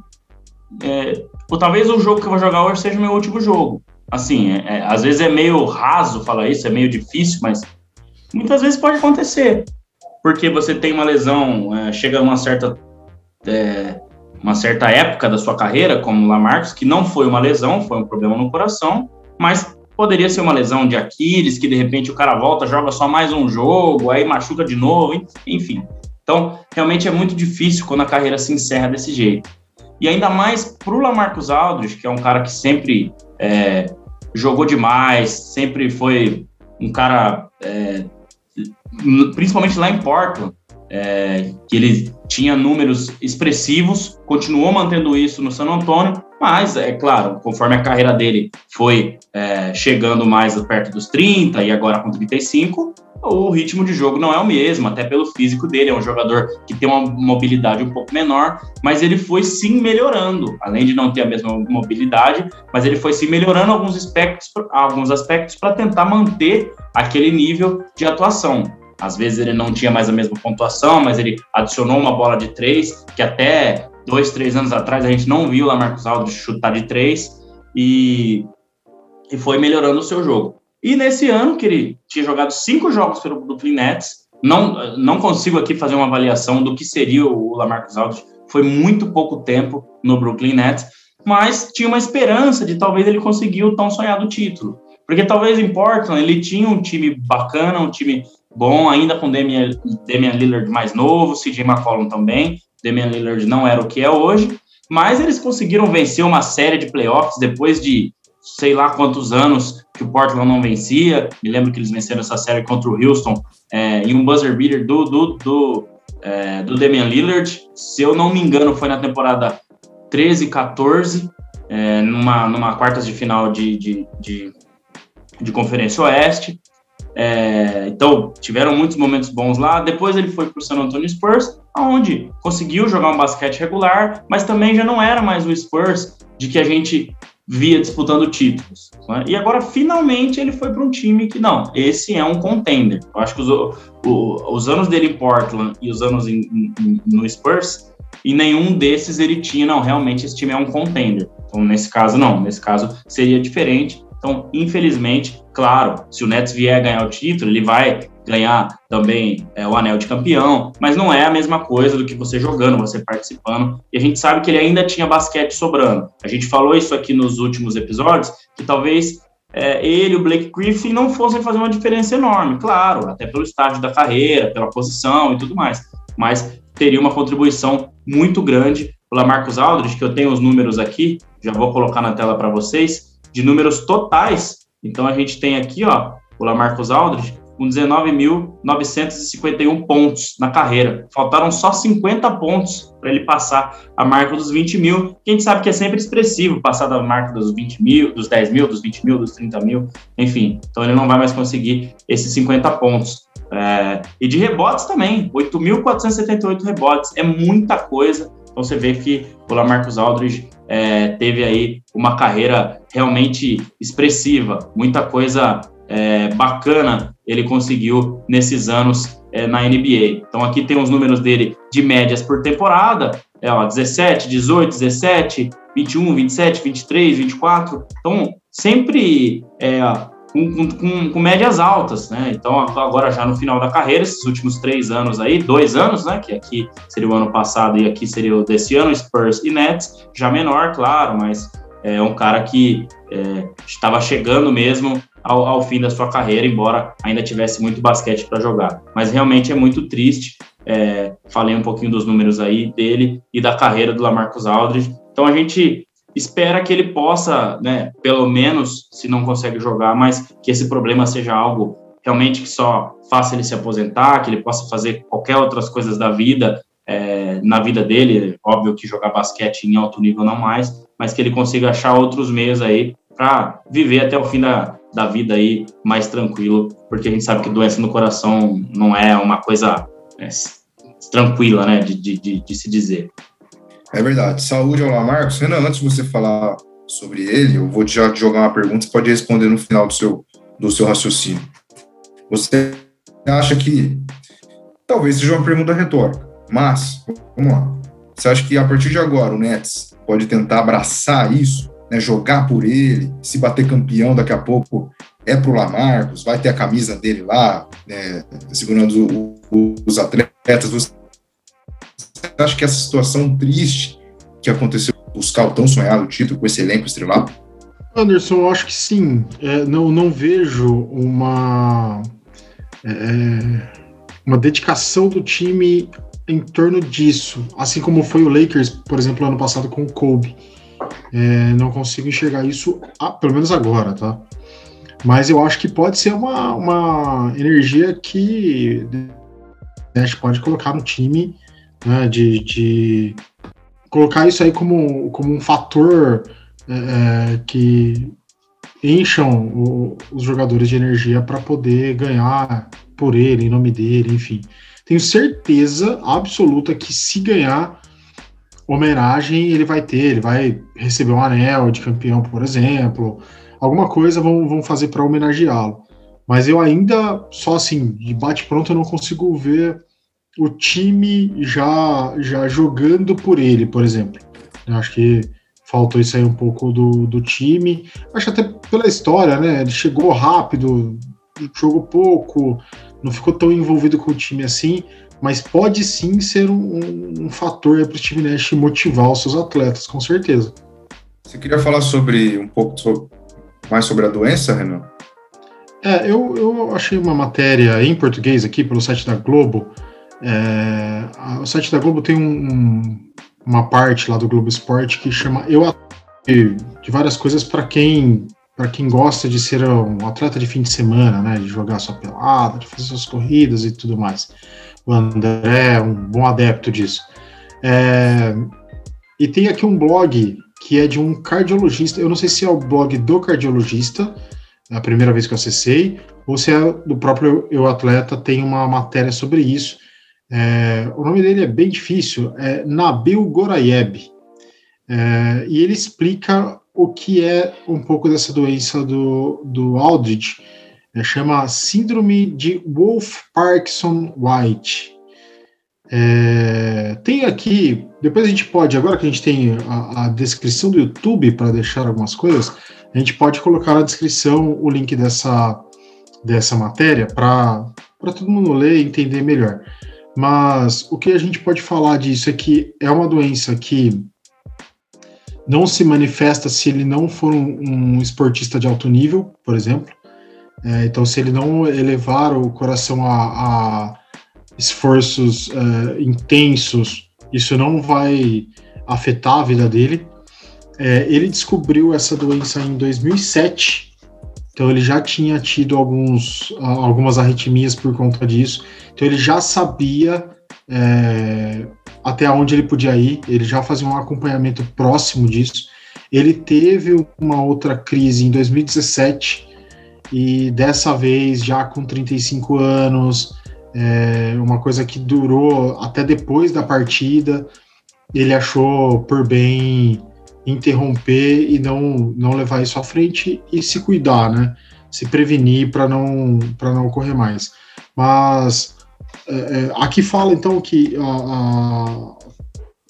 B: é, ou talvez o jogo que eu vou jogar hoje seja o meu último jogo. Assim, é, é, às vezes é meio raso falar isso, é meio difícil, mas muitas vezes pode acontecer. Porque você tem uma lesão, é, chega uma certa, é, uma certa época da sua carreira, como o Lamarcus, que não foi uma lesão, foi um problema no coração, mas poderia ser uma lesão de Aquiles, que de repente o cara volta, joga só mais um jogo, aí machuca de novo, enfim. Então, realmente é muito difícil quando a carreira se encerra desse jeito. E ainda mais para o Lamarcus Aldridge, que é um cara que sempre é, jogou demais, sempre foi um cara, é, principalmente lá em Portland, é, que ele tinha números expressivos, continuou mantendo isso no San Antonio, mas, é claro, conforme a carreira dele foi é, chegando mais perto dos 30 e agora com 35, o ritmo de jogo não é o mesmo, até pelo físico dele, é um jogador que tem uma mobilidade um pouco menor, mas ele foi sim melhorando, além de não ter a mesma mobilidade, mas ele foi sim melhorando alguns aspectos, alguns aspectos para tentar manter aquele nível de atuação. Às vezes ele não tinha mais a mesma pontuação, mas ele adicionou uma bola de três, que até dois, três anos atrás a gente não viu lá Marcos Alves chutar de três, e, e foi melhorando o seu jogo. E nesse ano, que ele tinha jogado cinco jogos pelo Brooklyn Nets, não, não consigo aqui fazer uma avaliação do que seria o Lamarcus Aldridge. Foi muito pouco tempo no Brooklyn Nets, mas tinha uma esperança de talvez ele conseguir o tão sonhado título. Porque talvez em Portland ele tinha um time bacana, um time bom, ainda com Damian, Damian Lillard mais novo, CJ McCollum também. Damian Lillard não era o que é hoje, mas eles conseguiram vencer uma série de playoffs depois de sei lá quantos anos que o Portland não vencia. Me lembro que eles venceram essa série contra o Houston é, em um buzzer beater do, do, do, é, do Damian Lillard. Se eu não me engano, foi na temporada 13, 14, é, numa, numa quartas de final de, de, de, de Conferência Oeste. É, então, tiveram muitos momentos bons lá. Depois ele foi para o San Antonio Spurs, onde conseguiu jogar um basquete regular, mas também já não era mais o Spurs de que a gente via disputando títulos. Né? E agora, finalmente, ele foi para um time que, não, esse é um contender. Eu acho que os, o, os anos dele em Portland e os anos em, em, no Spurs, e nenhum desses ele tinha, não, realmente esse time é um contender. Então, nesse caso, não. Nesse caso, seria diferente. Então, infelizmente, claro, se o Nets vier ganhar o título, ele vai ganhar também é, o anel de campeão, mas não é a mesma coisa do que você jogando, você participando. E a gente sabe que ele ainda tinha basquete sobrando. A gente falou isso aqui nos últimos episódios, que talvez é, ele o Blake Griffin não fossem fazer uma diferença enorme, claro, até pelo estágio da carreira, pela posição e tudo mais, mas teria uma contribuição muito grande. O Lamarcus Aldridge, que eu tenho os números aqui, já vou colocar na tela para vocês, de números totais. Então a gente tem aqui, ó, o Lamarcus Aldridge com 19.951 pontos na carreira. Faltaram só 50 pontos para ele passar a marca dos 20 mil, que a gente sabe que é sempre expressivo passar da marca dos 20 mil, dos 10 mil, dos 20 mil, dos 30 mil, enfim. Então ele não vai mais conseguir esses 50 pontos. É, e de rebotes também, 8.478 rebotes, é muita coisa. Então você vê que o Lamarcus Aldridge é, teve aí uma carreira realmente expressiva, muita coisa é, bacana ele conseguiu nesses anos é, na NBA. Então aqui tem os números dele de médias por temporada, é, ó, 17, 18, 17, 21, 27, 23, 24. Então sempre é, com, com, com, médias altas, né? Então agora já no final da carreira, esses últimos três anos aí, dois anos, né? Que aqui seria o ano passado e aqui seria o desse ano, Spurs e Nets, já menor, claro, mas é um cara que é, estava chegando mesmo ao, ao, fim da sua carreira, embora ainda tivesse muito basquete para jogar. Mas realmente é muito triste. É, falei um pouquinho dos números aí dele e da carreira do Lamarcus Aldridge. Então a gente espera que ele possa, né, pelo menos, se não consegue jogar, mas que esse problema seja algo realmente que só faça ele se aposentar, que ele possa fazer qualquer outras coisas da vida, na vida dele, óbvio que jogar basquete em alto nível não mais, mas que ele consiga achar outros meios aí para viver até o fim da, da vida aí mais tranquilo, porque a gente sabe que doença no coração não é uma coisa é, tranquila, né, de, de, de, se dizer.
A: É verdade. Saúde ao Lamarcos. Renan, antes de você falar sobre ele, eu vou já jogar uma pergunta, você pode responder no final do seu, do seu raciocínio. Você acha que, talvez seja uma pergunta retórica, mas, vamos lá, você acha que a partir de agora o Nets pode tentar abraçar isso né, jogar por ele, se bater campeão daqui a pouco é para o Lamarcos, vai ter a camisa dele lá, né, segurando o, o, os atletas. Você acha que essa situação triste que aconteceu, buscar o tão sonhado título com esse elenco estrelado?
C: Anderson, eu acho que sim. É, não, não vejo uma, é, uma dedicação do time em torno disso, assim como foi o Lakers, por exemplo, ano passado com o Kobe. É, não consigo enxergar isso, ah, pelo menos agora, tá? Mas eu acho que pode ser uma, uma energia que a gente pode colocar no time, né, de, de colocar isso aí como, como um fator é, é que encham o, os jogadores de energia para poder ganhar por ele, em nome dele, enfim. Tenho certeza absoluta que se ganhar, homenagem ele vai ter, ele vai receber um anel de campeão, por exemplo, alguma coisa vão, vão fazer para homenageá-lo. Mas eu ainda, só assim, de bate-pronto, eu não consigo ver o time já, já jogando por ele, por exemplo. Eu acho que faltou isso aí um pouco do, do time. Acho até pela história, né? Ele chegou rápido, jogou pouco, não ficou tão envolvido com o time assim, mas pode sim ser um, um, um fator para o time Nash motivar os seus atletas, com certeza.
A: Você queria falar sobre um pouco sobre, mais sobre a doença, Renan?
C: É, eu, eu achei uma matéria em português aqui pelo site da Globo. É, o site da Globo tem um, uma parte lá do Globo Esporte que chama Eu de várias coisas para quem para quem gosta de ser um atleta de fim de semana, né, de jogar sua pelada, de fazer suas corridas e tudo mais. O André é um bom adepto disso. É, e tem aqui um blog que é de um cardiologista. Eu não sei se é o blog do cardiologista, é a primeira vez que eu acessei, ou se é do próprio Eu Atleta, tem uma matéria sobre isso. É, o nome dele é bem difícil, é Nabil Gorayeb. É, e ele explica o que é um pouco dessa doença do, do Aldrich, é, chama Síndrome de Wolff-Parkinson-White. É, tem aqui, depois a gente pode, agora que a gente tem a, a descrição do YouTube para deixar algumas coisas, a gente pode colocar na descrição o link dessa, dessa matéria para todo mundo ler e entender melhor. Mas o que a gente pode falar disso é que é uma doença que não se manifesta se ele não for um, um esportista de alto nível, por exemplo. É, então, se ele não elevar o coração a, a esforços é, intensos, isso não vai afetar a vida dele. É, ele descobriu essa doença em 2007, então ele já tinha tido alguns, algumas arritmias por conta disso. Então ele já sabia é, até onde ele podia ir, ele já fazia um acompanhamento próximo disso. Ele teve uma outra crise em 2017 e dessa vez já com 35 anos, é, uma coisa que durou até depois da partida. Ele achou por bem interromper e não, não levar isso à frente e se cuidar, né? Se prevenir para não, não ocorrer mais. Mas é, é, aqui fala então que a, a,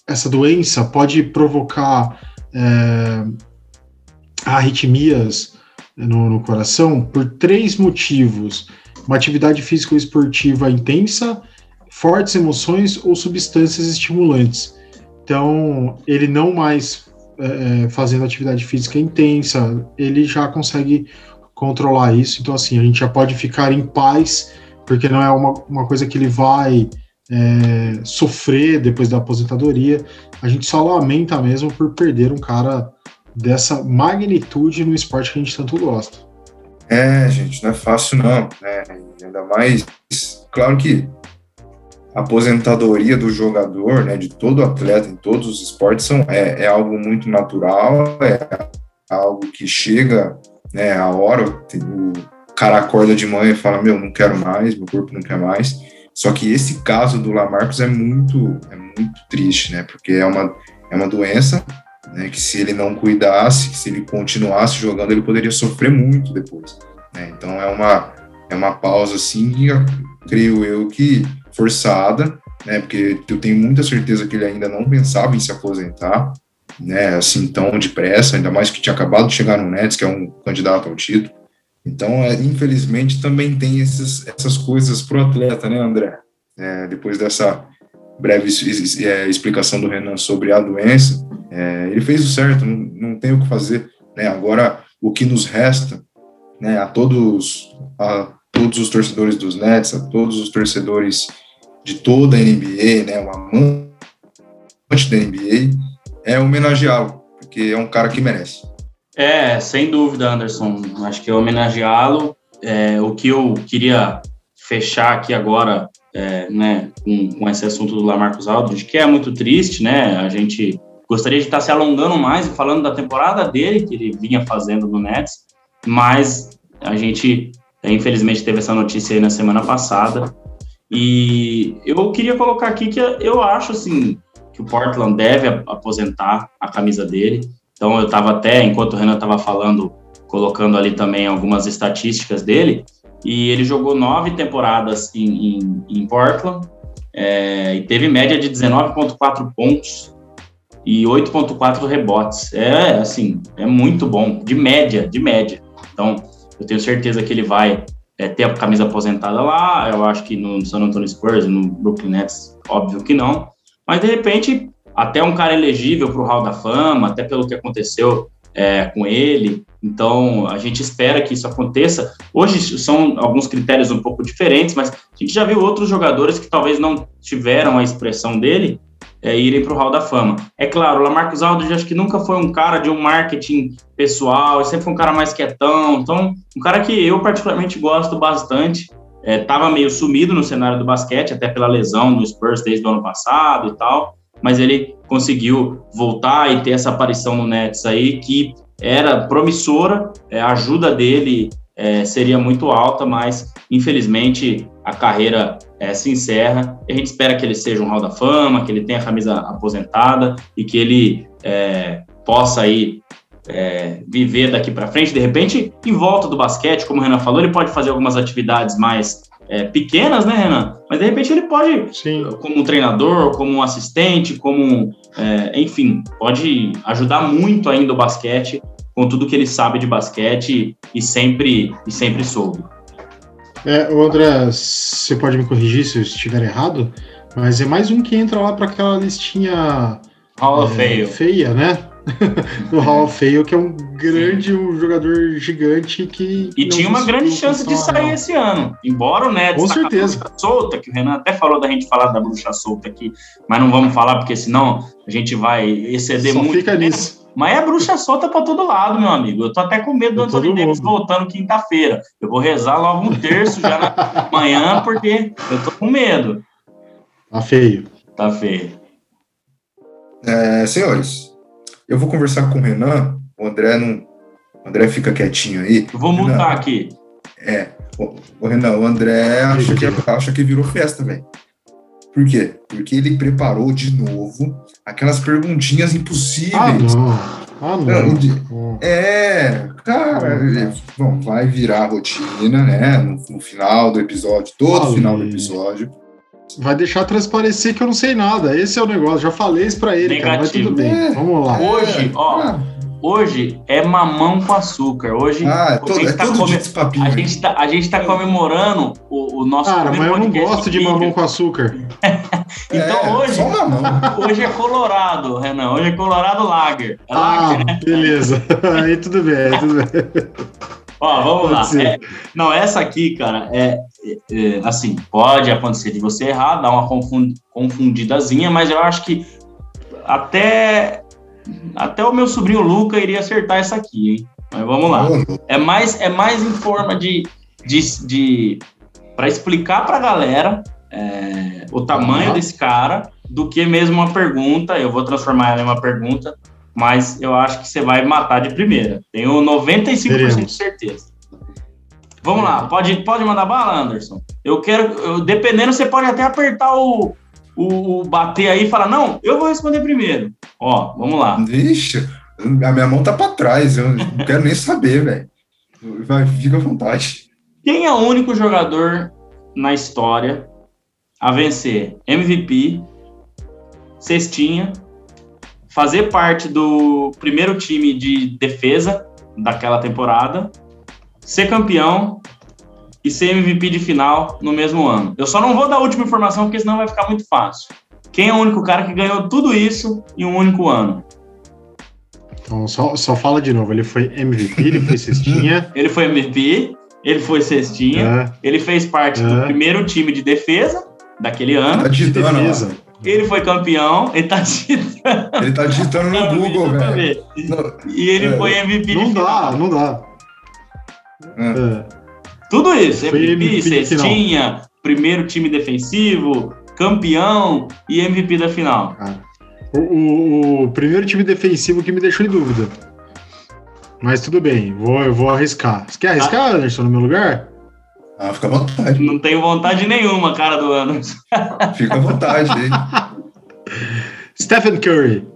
C: essa doença pode provocar é, arritmias no, no, coração por três motivos: uma atividade física esportiva intensa, fortes emoções ou substâncias estimulantes. Então, ele não mais é, é fazendo atividade física intensa, ele já consegue controlar isso. Então, assim, a gente já pode ficar em paz porque não é uma, uma coisa que ele vai é, sofrer depois da aposentadoria. A gente só lamenta mesmo por perder um cara dessa magnitude no esporte que a gente tanto gosta.
A: É, gente, não é fácil não, né? Ainda mais, claro que a aposentadoria do jogador, né, de todo atleta em todos os esportes são, é, é algo muito natural, é algo que chega, né, a hora, o, cara acorda de manhã e fala, meu, não quero mais, meu corpo não quer mais. Só que esse caso do Lamarcus é muito, é muito triste, né? Porque é uma, é uma doença né, que se ele não cuidasse, se ele continuasse jogando, ele poderia sofrer muito depois. Né? Então é uma, é uma pausa assim, creio eu que forçada, né? Porque eu tenho muita certeza que ele ainda não pensava em se aposentar, né? Assim tão depressa, ainda mais que tinha acabado de chegar no Nets, que é um candidato ao título. Então, é, infelizmente, também tem esses, essas coisas para o atleta, né, André? É, depois dessa breve é, explicação do Renan sobre a doença, é, ele fez o certo, não, não tem o que fazer. Né? Agora, o que nos resta, né, a todos, a todos os torcedores dos Nets, a todos os torcedores de toda a NBA, né, o amante da NBA, é homenageá-lo, porque é um cara que merece.
B: É, sem dúvida, Anderson. Acho que é homenageá-lo. É, o que eu queria fechar aqui agora, é, né, com, com, esse assunto do Lamarcus Aldridge, que é muito triste, né? A gente gostaria de estar se alongando mais e falando da temporada dele, que ele vinha fazendo no Nets, mas a gente, infelizmente, teve essa notícia aí na semana passada. E eu queria colocar aqui que eu acho, assim, que o Portland deve aposentar a camisa dele. Então eu estava até, enquanto o Renan estava falando, colocando ali também algumas estatísticas dele, e ele jogou nove temporadas em, em, em Portland, é, e teve média de 19,4 pontos e 8,4 rebotes. É, assim, é muito bom, de média, de média. Então, eu tenho certeza que ele vai é, ter a camisa aposentada lá. Eu acho que no San Antonio Spurs, no Brooklyn Nets, óbvio que não. Mas de repente, até um cara elegível para o Hall da Fama, até pelo que aconteceu é, com ele. Então, a gente espera que isso aconteça. Hoje são alguns critérios um pouco diferentes, mas a gente já viu outros jogadores que talvez não tiveram a expressão dele é, irem para o Hall da Fama. É claro, o Lamarcus Aldridge acho que nunca foi um cara de um marketing pessoal, sempre foi um cara mais quietão. Então, um cara que eu particularmente gosto bastante. Estava é, meio sumido no cenário do basquete, até pela lesão do Spurs desde o ano passado e tal mas ele conseguiu voltar e ter essa aparição no Nets aí que era promissora, é, a ajuda dele é, seria muito alta, mas infelizmente a carreira é, se encerra. A gente espera que ele seja um Hall da Fama, que ele tenha a camisa aposentada e que ele é, possa aí é, viver daqui para frente. De repente, em volta do basquete, como o Renan falou, ele pode fazer algumas atividades mais é, pequenas, né, Renan? Mas de repente ele pode, Sim. como um treinador, como assistente, como, é, enfim, pode ajudar muito ainda o basquete com tudo que ele sabe de basquete e sempre e sempre soube.
C: É, o André, você pode me corrigir se eu estiver errado, mas é mais um que entra lá para aquela listinha
B: é,
C: feia, né? do Hall of Fame, que é um grande um jogador gigante que.
B: E tinha uma grande chance de sair esse ano. Embora o Nets
C: com certeza
B: solta, que o Renan até falou da gente falar da bruxa solta aqui, mas não vamos falar porque senão a gente vai exceder Só muito.
C: Fica nisso.
B: Mas é bruxa solta para todo lado, meu amigo. Eu tô até com medo do Anthony Davis voltando quinta-feira. Eu vou rezar logo um terço já na manhã, porque eu tô com medo.
C: Tá feio.
B: Tá feio.
A: É, senhores, eu vou conversar com o Renan, o André não. O André fica quietinho aí.
B: Eu vou Renan, mutar aqui.
A: É. O, o Renan, o André acha que, acha que virou festa, velho. Por quê? Porque ele preparou de novo aquelas perguntinhas impossíveis. Ah,
C: não. Ah, não.
A: É, cara, bom, vai virar rotina, né? No, no final do episódio, todo final do episódio.
C: Vai deixar transparecer que eu não sei nada. Esse é o negócio. Já falei isso pra ele, Negativo. cara. Mas tudo bem. É, Vamos lá.
B: Hoje, ó. Ah. Hoje é mamão com açúcar. Hoje
A: ah, é todo, a, gente é tá come...
B: a, gente tá, a gente tá comemorando o, o nosso
C: Cara, mas eu não gosto de mamão com açúcar.
B: então é, hoje, hoje é Colorado, Renan. Hoje é Colorado Lager. É
C: ah, Lager, né? Beleza. aí tudo bem, tudo bem.
B: Ó, vamos lá. É, não, essa aqui, cara, é, é, assim, pode acontecer de você errar, dar uma confundidazinha, mas eu acho que até até o meu sobrinho Luca iria acertar essa aqui, hein? Mas vamos lá. É mais é mais em forma de, de, de para explicar para a galera é, o tamanho uhum. desse cara do que mesmo uma pergunta. Eu vou transformar ela em uma pergunta mas eu acho que você vai matar de primeira. Tenho 95% Veremos. de certeza. Vamos lá, pode, pode mandar bala, Anderson? Eu quero, eu, dependendo, você pode até apertar o, o, o, bater aí e falar, não, eu vou responder primeiro. Ó, vamos lá.
A: Vixe, a minha mão tá para trás, eu não quero nem saber, velho. Fica à vontade.
B: Quem é o único jogador na história a vencer MVP, cestinha fazer parte do primeiro time de defesa daquela temporada, ser campeão e ser MVP de final no mesmo ano. Eu só não vou dar a última informação porque senão vai ficar muito fácil. Quem é o único cara que ganhou tudo isso em um único ano?
C: Então, só, só fala de novo. Ele foi MVP, ele foi cestinha.
B: ele foi MVP, ele foi cestinha, é. ele fez parte é. do primeiro time de defesa daquele ano.
A: Tá de defesa.
B: Ele foi campeão, ele tá digitando.
A: Ele tá digitando no tá Google, velho.
B: E ele é. foi MVP
C: não dá, Não dá,
B: é. é. Tudo isso, foi MVP, MVP cestinha, primeiro time defensivo, campeão e MVP da final.
C: Ah. O, o, o, primeiro time defensivo que me deixou em dúvida. Mas tudo bem, vou, eu vou arriscar. Você quer arriscar, ah. Anderson, no meu lugar?
A: Ah, fica à vontade.
B: Não tenho vontade nenhuma, cara do ano.
A: Fica à vontade, hein?
C: Stephen Curry.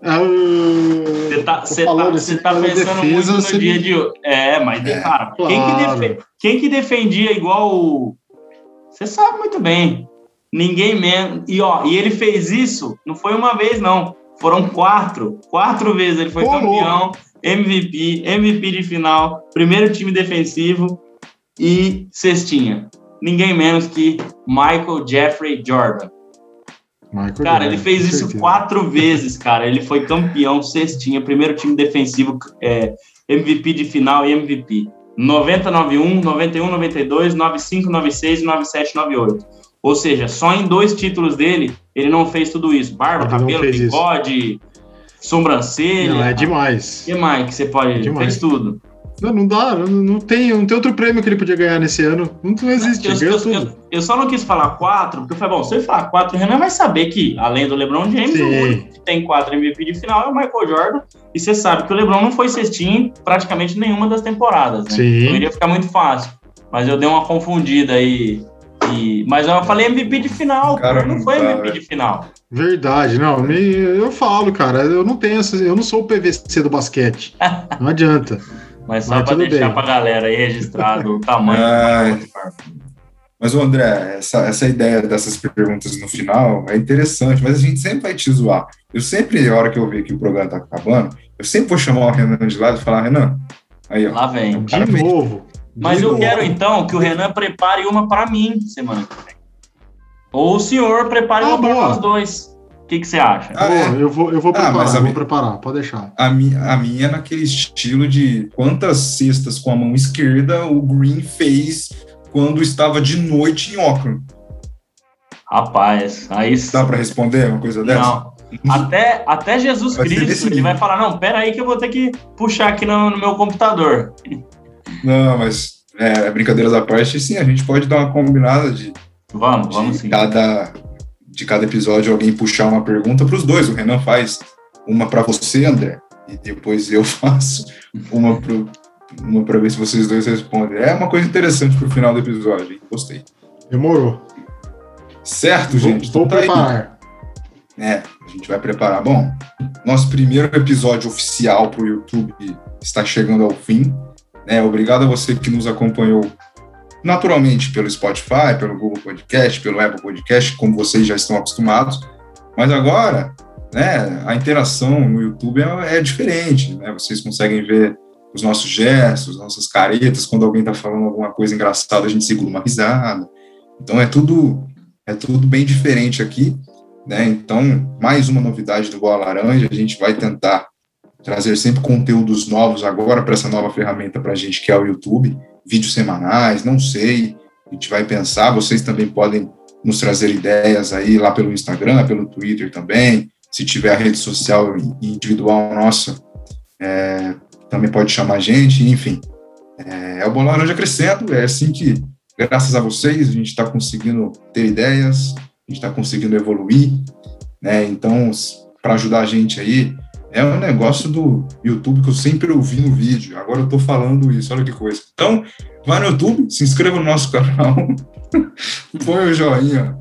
B: Você tá, cê tá, tá pensando defesa, muito no dia me... de hoje. É, mas, é, cara, claro. quem, que defendia, quem que defendia igual o. Você sabe muito bem. Ninguém menos. E, ó, e ele fez isso, não foi uma vez, não. Foram quatro. Quatro vezes ele foi campeão, MVP, MVP de final, primeiro time defensivo. E cestinha. Ninguém menos que Michael Jeffrey Jordan. Michael cara, Jordan, ele fez isso certeza. quatro vezes, cara. Ele foi campeão, cestinha, primeiro time defensivo, é, MVP de final e MVP. 90, 91, 91, 92, 95, 96, 97, 98. Ou seja, só em dois títulos dele ele não fez tudo isso. Barba, ele cabelo, bigode, isso. sobrancelha. Não,
C: é demais.
B: O que mais que você pode? É demais. Fez tudo.
C: Não, não dá, não tem, não tem outro prêmio que ele podia ganhar nesse ano. Não, não existe, eu,
B: eu, eu, eu, só não quis falar quatro, porque eu falei, bom, se eu falar quatro, o Renan vai saber que, além do LeBron James, Sim. o único que tem quatro MVP de final é o Michael Jordan. E você sabe que o LeBron não foi cestinho praticamente nenhuma das temporadas, né? Sim. Então iria ficar muito fácil. Mas eu dei uma confundida aí. E... Mas eu falei MVP de final, cara, não foi MVP tá, de final.
C: Verdade, não. Eu falo, cara, eu não tenho essa, eu não sou o PVC do basquete. Não adianta.
B: Mas só para deixar bem. pra galera aí registrado o tamanho é...
A: Mas, André, essa, essa ideia dessas perguntas no final é interessante, mas a gente sempre vai te zoar. Eu sempre, a hora que eu ver que o programa tá acabando, eu sempre vou chamar o Renan de lado e falar, Renan, aí, ó.
B: Lá vem.
C: De novo.
B: Mas de eu novo. quero, então, que o Renan prepare uma para mim semana que vem. Ou o senhor prepare ah, uma para nós dois que, que você acha?
C: Ah, é. eu, vou, eu vou preparar, ah, eu vou preparar, pode deixar.
A: A minha, a minha é naquele estilo de quantas cestas com a mão esquerda o Green fez quando estava de noite em Auckland.
B: Rapaz, aí...
A: Dá para responder uma coisa dessa? Não.
B: Até, até Jesus vai Cristo, ele vai falar, não, pera aí que eu vou ter que puxar aqui no, no meu computador.
A: Não, mas é, brincadeiras à parte, sim, a gente pode dar uma combinada de...
B: Vamos, vamos sim.
A: Cada de cada episódio alguém puxar uma pergunta para os dois. O Renan faz uma para você, André, e depois eu faço uma para uma para ver se vocês dois respondem. É uma coisa interessante para o final do episódio, hein? Gostei.
C: Demorou.
A: Certo, vou, gente?
C: Vou então, tá preparar.
A: Aí. É, a gente vai preparar. Bom, nosso primeiro episódio oficial para o YouTube está chegando ao fim. É, obrigado a você que nos acompanhou naturalmente pelo Spotify, pelo Google Podcast, pelo Apple Podcast, como vocês já estão acostumados. Mas agora, né, a interação no YouTube é, é diferente, né? Vocês conseguem ver os nossos gestos, nossas caretas, quando alguém está falando alguma coisa engraçada, a gente segura uma risada. Então é tudo é tudo bem diferente aqui, né? Então, mais uma novidade do Boa Laranja, a gente vai tentar trazer sempre conteúdos novos agora para essa nova ferramenta para a gente que é o YouTube vídeos semanais, não sei. A gente vai pensar, vocês também podem nos trazer ideias aí lá pelo Instagram, pelo Twitter também. Se tiver a rede social individual nossa, é, também pode chamar a gente, enfim. É, é o Bola Laranja crescendo, é assim que, graças a vocês, a gente está conseguindo ter ideias, a gente está conseguindo evoluir, né? Então, para ajudar a gente aí, é um negócio do YouTube que eu sempre ouvi no vídeo. Agora eu tô falando isso, olha que coisa. Então, vai no YouTube, se inscreva no nosso canal, põe o joinha,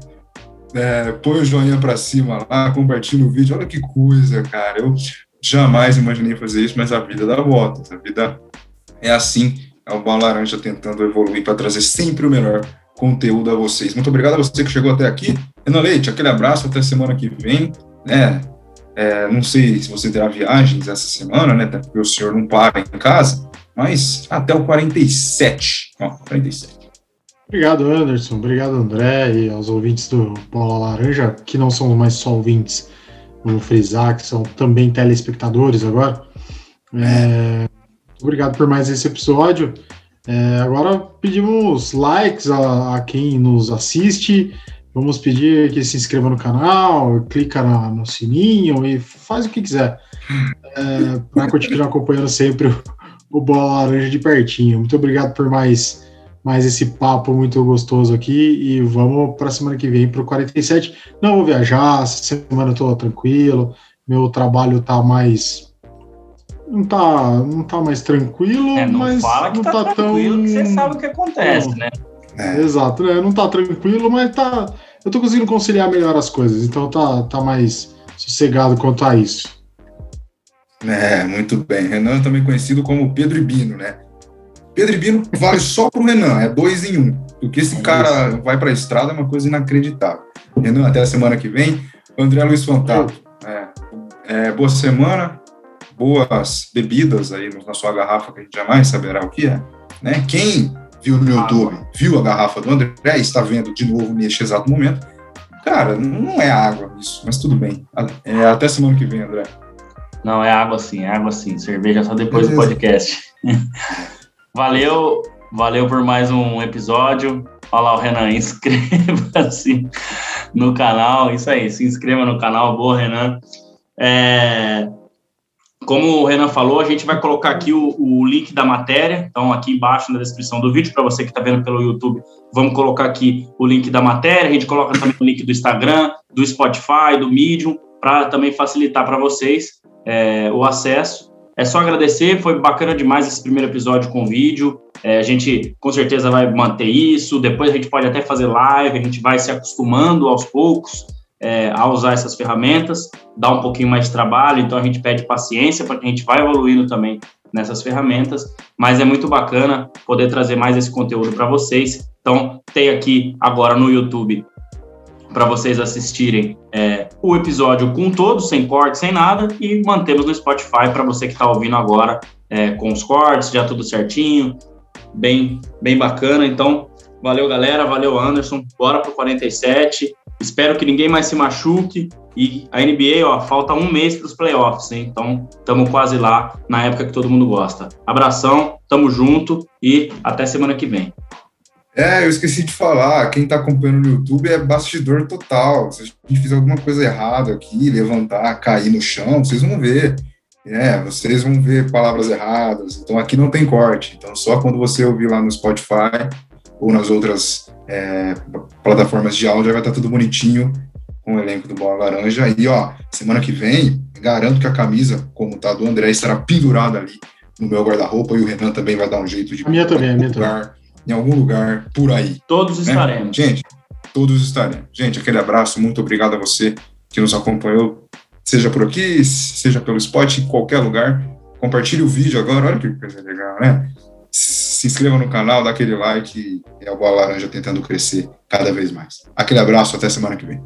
A: é, põe o joinha para cima lá, compartilha o vídeo. Olha que coisa, cara. Eu jamais imaginei fazer isso, mas a vida dá volta. A vida é assim. É o Bola Laranja tentando evoluir para trazer sempre o melhor conteúdo a vocês. Muito obrigado a você que chegou até aqui. Renan Leite, aquele abraço, até semana que vem. Né? É, não sei se você terá viagens essa semana, né? Até porque o senhor não para em casa, mas até o 47. Ó, 47.
C: Obrigado, Anderson. Obrigado, André, e aos ouvintes do Bola Laranja, que não são mais só ouvintes, vamos frisar, que são também telespectadores agora. É, obrigado por mais esse episódio. É, agora pedimos likes a, a quem nos assiste. Vamos pedir que se inscreva no canal, clica na, no sininho e faz o que quiser é, para continuar acompanhando sempre o, o Bola Laranja de pertinho. Muito obrigado por mais, mais esse papo muito gostoso aqui e vamos para a semana que vem para o 47. Não vou viajar, essa semana eu estou tranquilo, meu trabalho está mais não tá, não tá mais tranquilo, é, não mas
B: fala que
C: não
B: tá, tá tranquilo, tão... que você sabe o que acontece, né?
C: É. Exato, né? Não tá tranquilo, mas tá, eu tô conseguindo conciliar melhor as coisas, então tá, tá mais sossegado quanto a isso.
A: É, muito bem. Renan também conhecido como Pedro Ibino, né? Pedro Ibino vale só pro Renan, é dois em um. Porque esse é cara vai pra estrada é uma coisa inacreditável. Renan, até a semana que vem. André Luiz Fantato. É, é, boa semana, boas bebidas aí na sua garrafa, que a gente jamais saberá o que é. Né? Quem viu no YouTube, viu a garrafa do André, está vendo de novo neste exato momento. Cara, não é água isso, mas tudo bem. É até semana que vem, André.
B: Não, é água sim, é água sim. Cerveja só depois Beleza. do podcast. valeu, valeu por mais um episódio. Olha lá o Renan, inscreva-se no canal. Isso aí, se inscreva no canal. Boa, Renan. É, como o Renan falou, a gente vai colocar aqui o, o link da matéria, então aqui embaixo na descrição do vídeo, para você que está vendo pelo YouTube, vamos colocar aqui o link da matéria, a gente coloca também o link do Instagram, do Spotify, do Medium, para também facilitar para vocês é, o acesso. É só agradecer, foi bacana demais esse primeiro episódio com vídeo. É, a gente com certeza vai manter isso. Depois a gente pode até fazer live, a gente vai se acostumando aos poucos é, a usar essas ferramentas. Dá um pouquinho mais de trabalho, então a gente pede paciência porque a gente vai evoluindo também nessas ferramentas. Mas é muito bacana poder trazer mais esse conteúdo para vocês. Então tem aqui agora no YouTube para vocês assistirem é, o episódio com todos, sem corte, sem nada, e mantemos no Spotify para você que está ouvindo agora é, com os cortes, já tudo certinho, bem, bem bacana. Então, valeu galera, valeu Anderson, bora pro 47. Espero que ninguém mais se machuque. E a NBA, ó, falta um mês para os playoffs, hein? Então, estamos quase lá, na época que todo mundo gosta. Abração, tamo junto e até semana que vem.
A: É, eu esqueci de falar, quem está acompanhando no YouTube é bastidor total. Se a gente fizer alguma coisa errada aqui, levantar, cair no chão, vocês vão ver. É, vocês vão ver palavras erradas. Então aqui não tem corte. Então só quando você ouvir lá no Spotify ou nas outras é, plataformas de áudio vai estar tudo bonitinho com o elenco do Bola Laranja. E ó, semana que vem, garanto que a camisa, como tá do André, estará pendurada ali no meu guarda-roupa e o Renan também vai dar um jeito de.
C: A minha também, a minha lugar.
A: também em algum lugar por aí.
B: Todos né? estaremos.
A: Gente, todos estaremos. Gente, aquele abraço, muito obrigado a você que nos acompanhou, seja por aqui, seja pelo spot, em qualquer lugar. Compartilhe o vídeo agora, olha que coisa legal, né? Se inscreva no canal, dá aquele like e é o Bola Laranja tentando crescer cada vez mais. Aquele abraço, até semana que vem.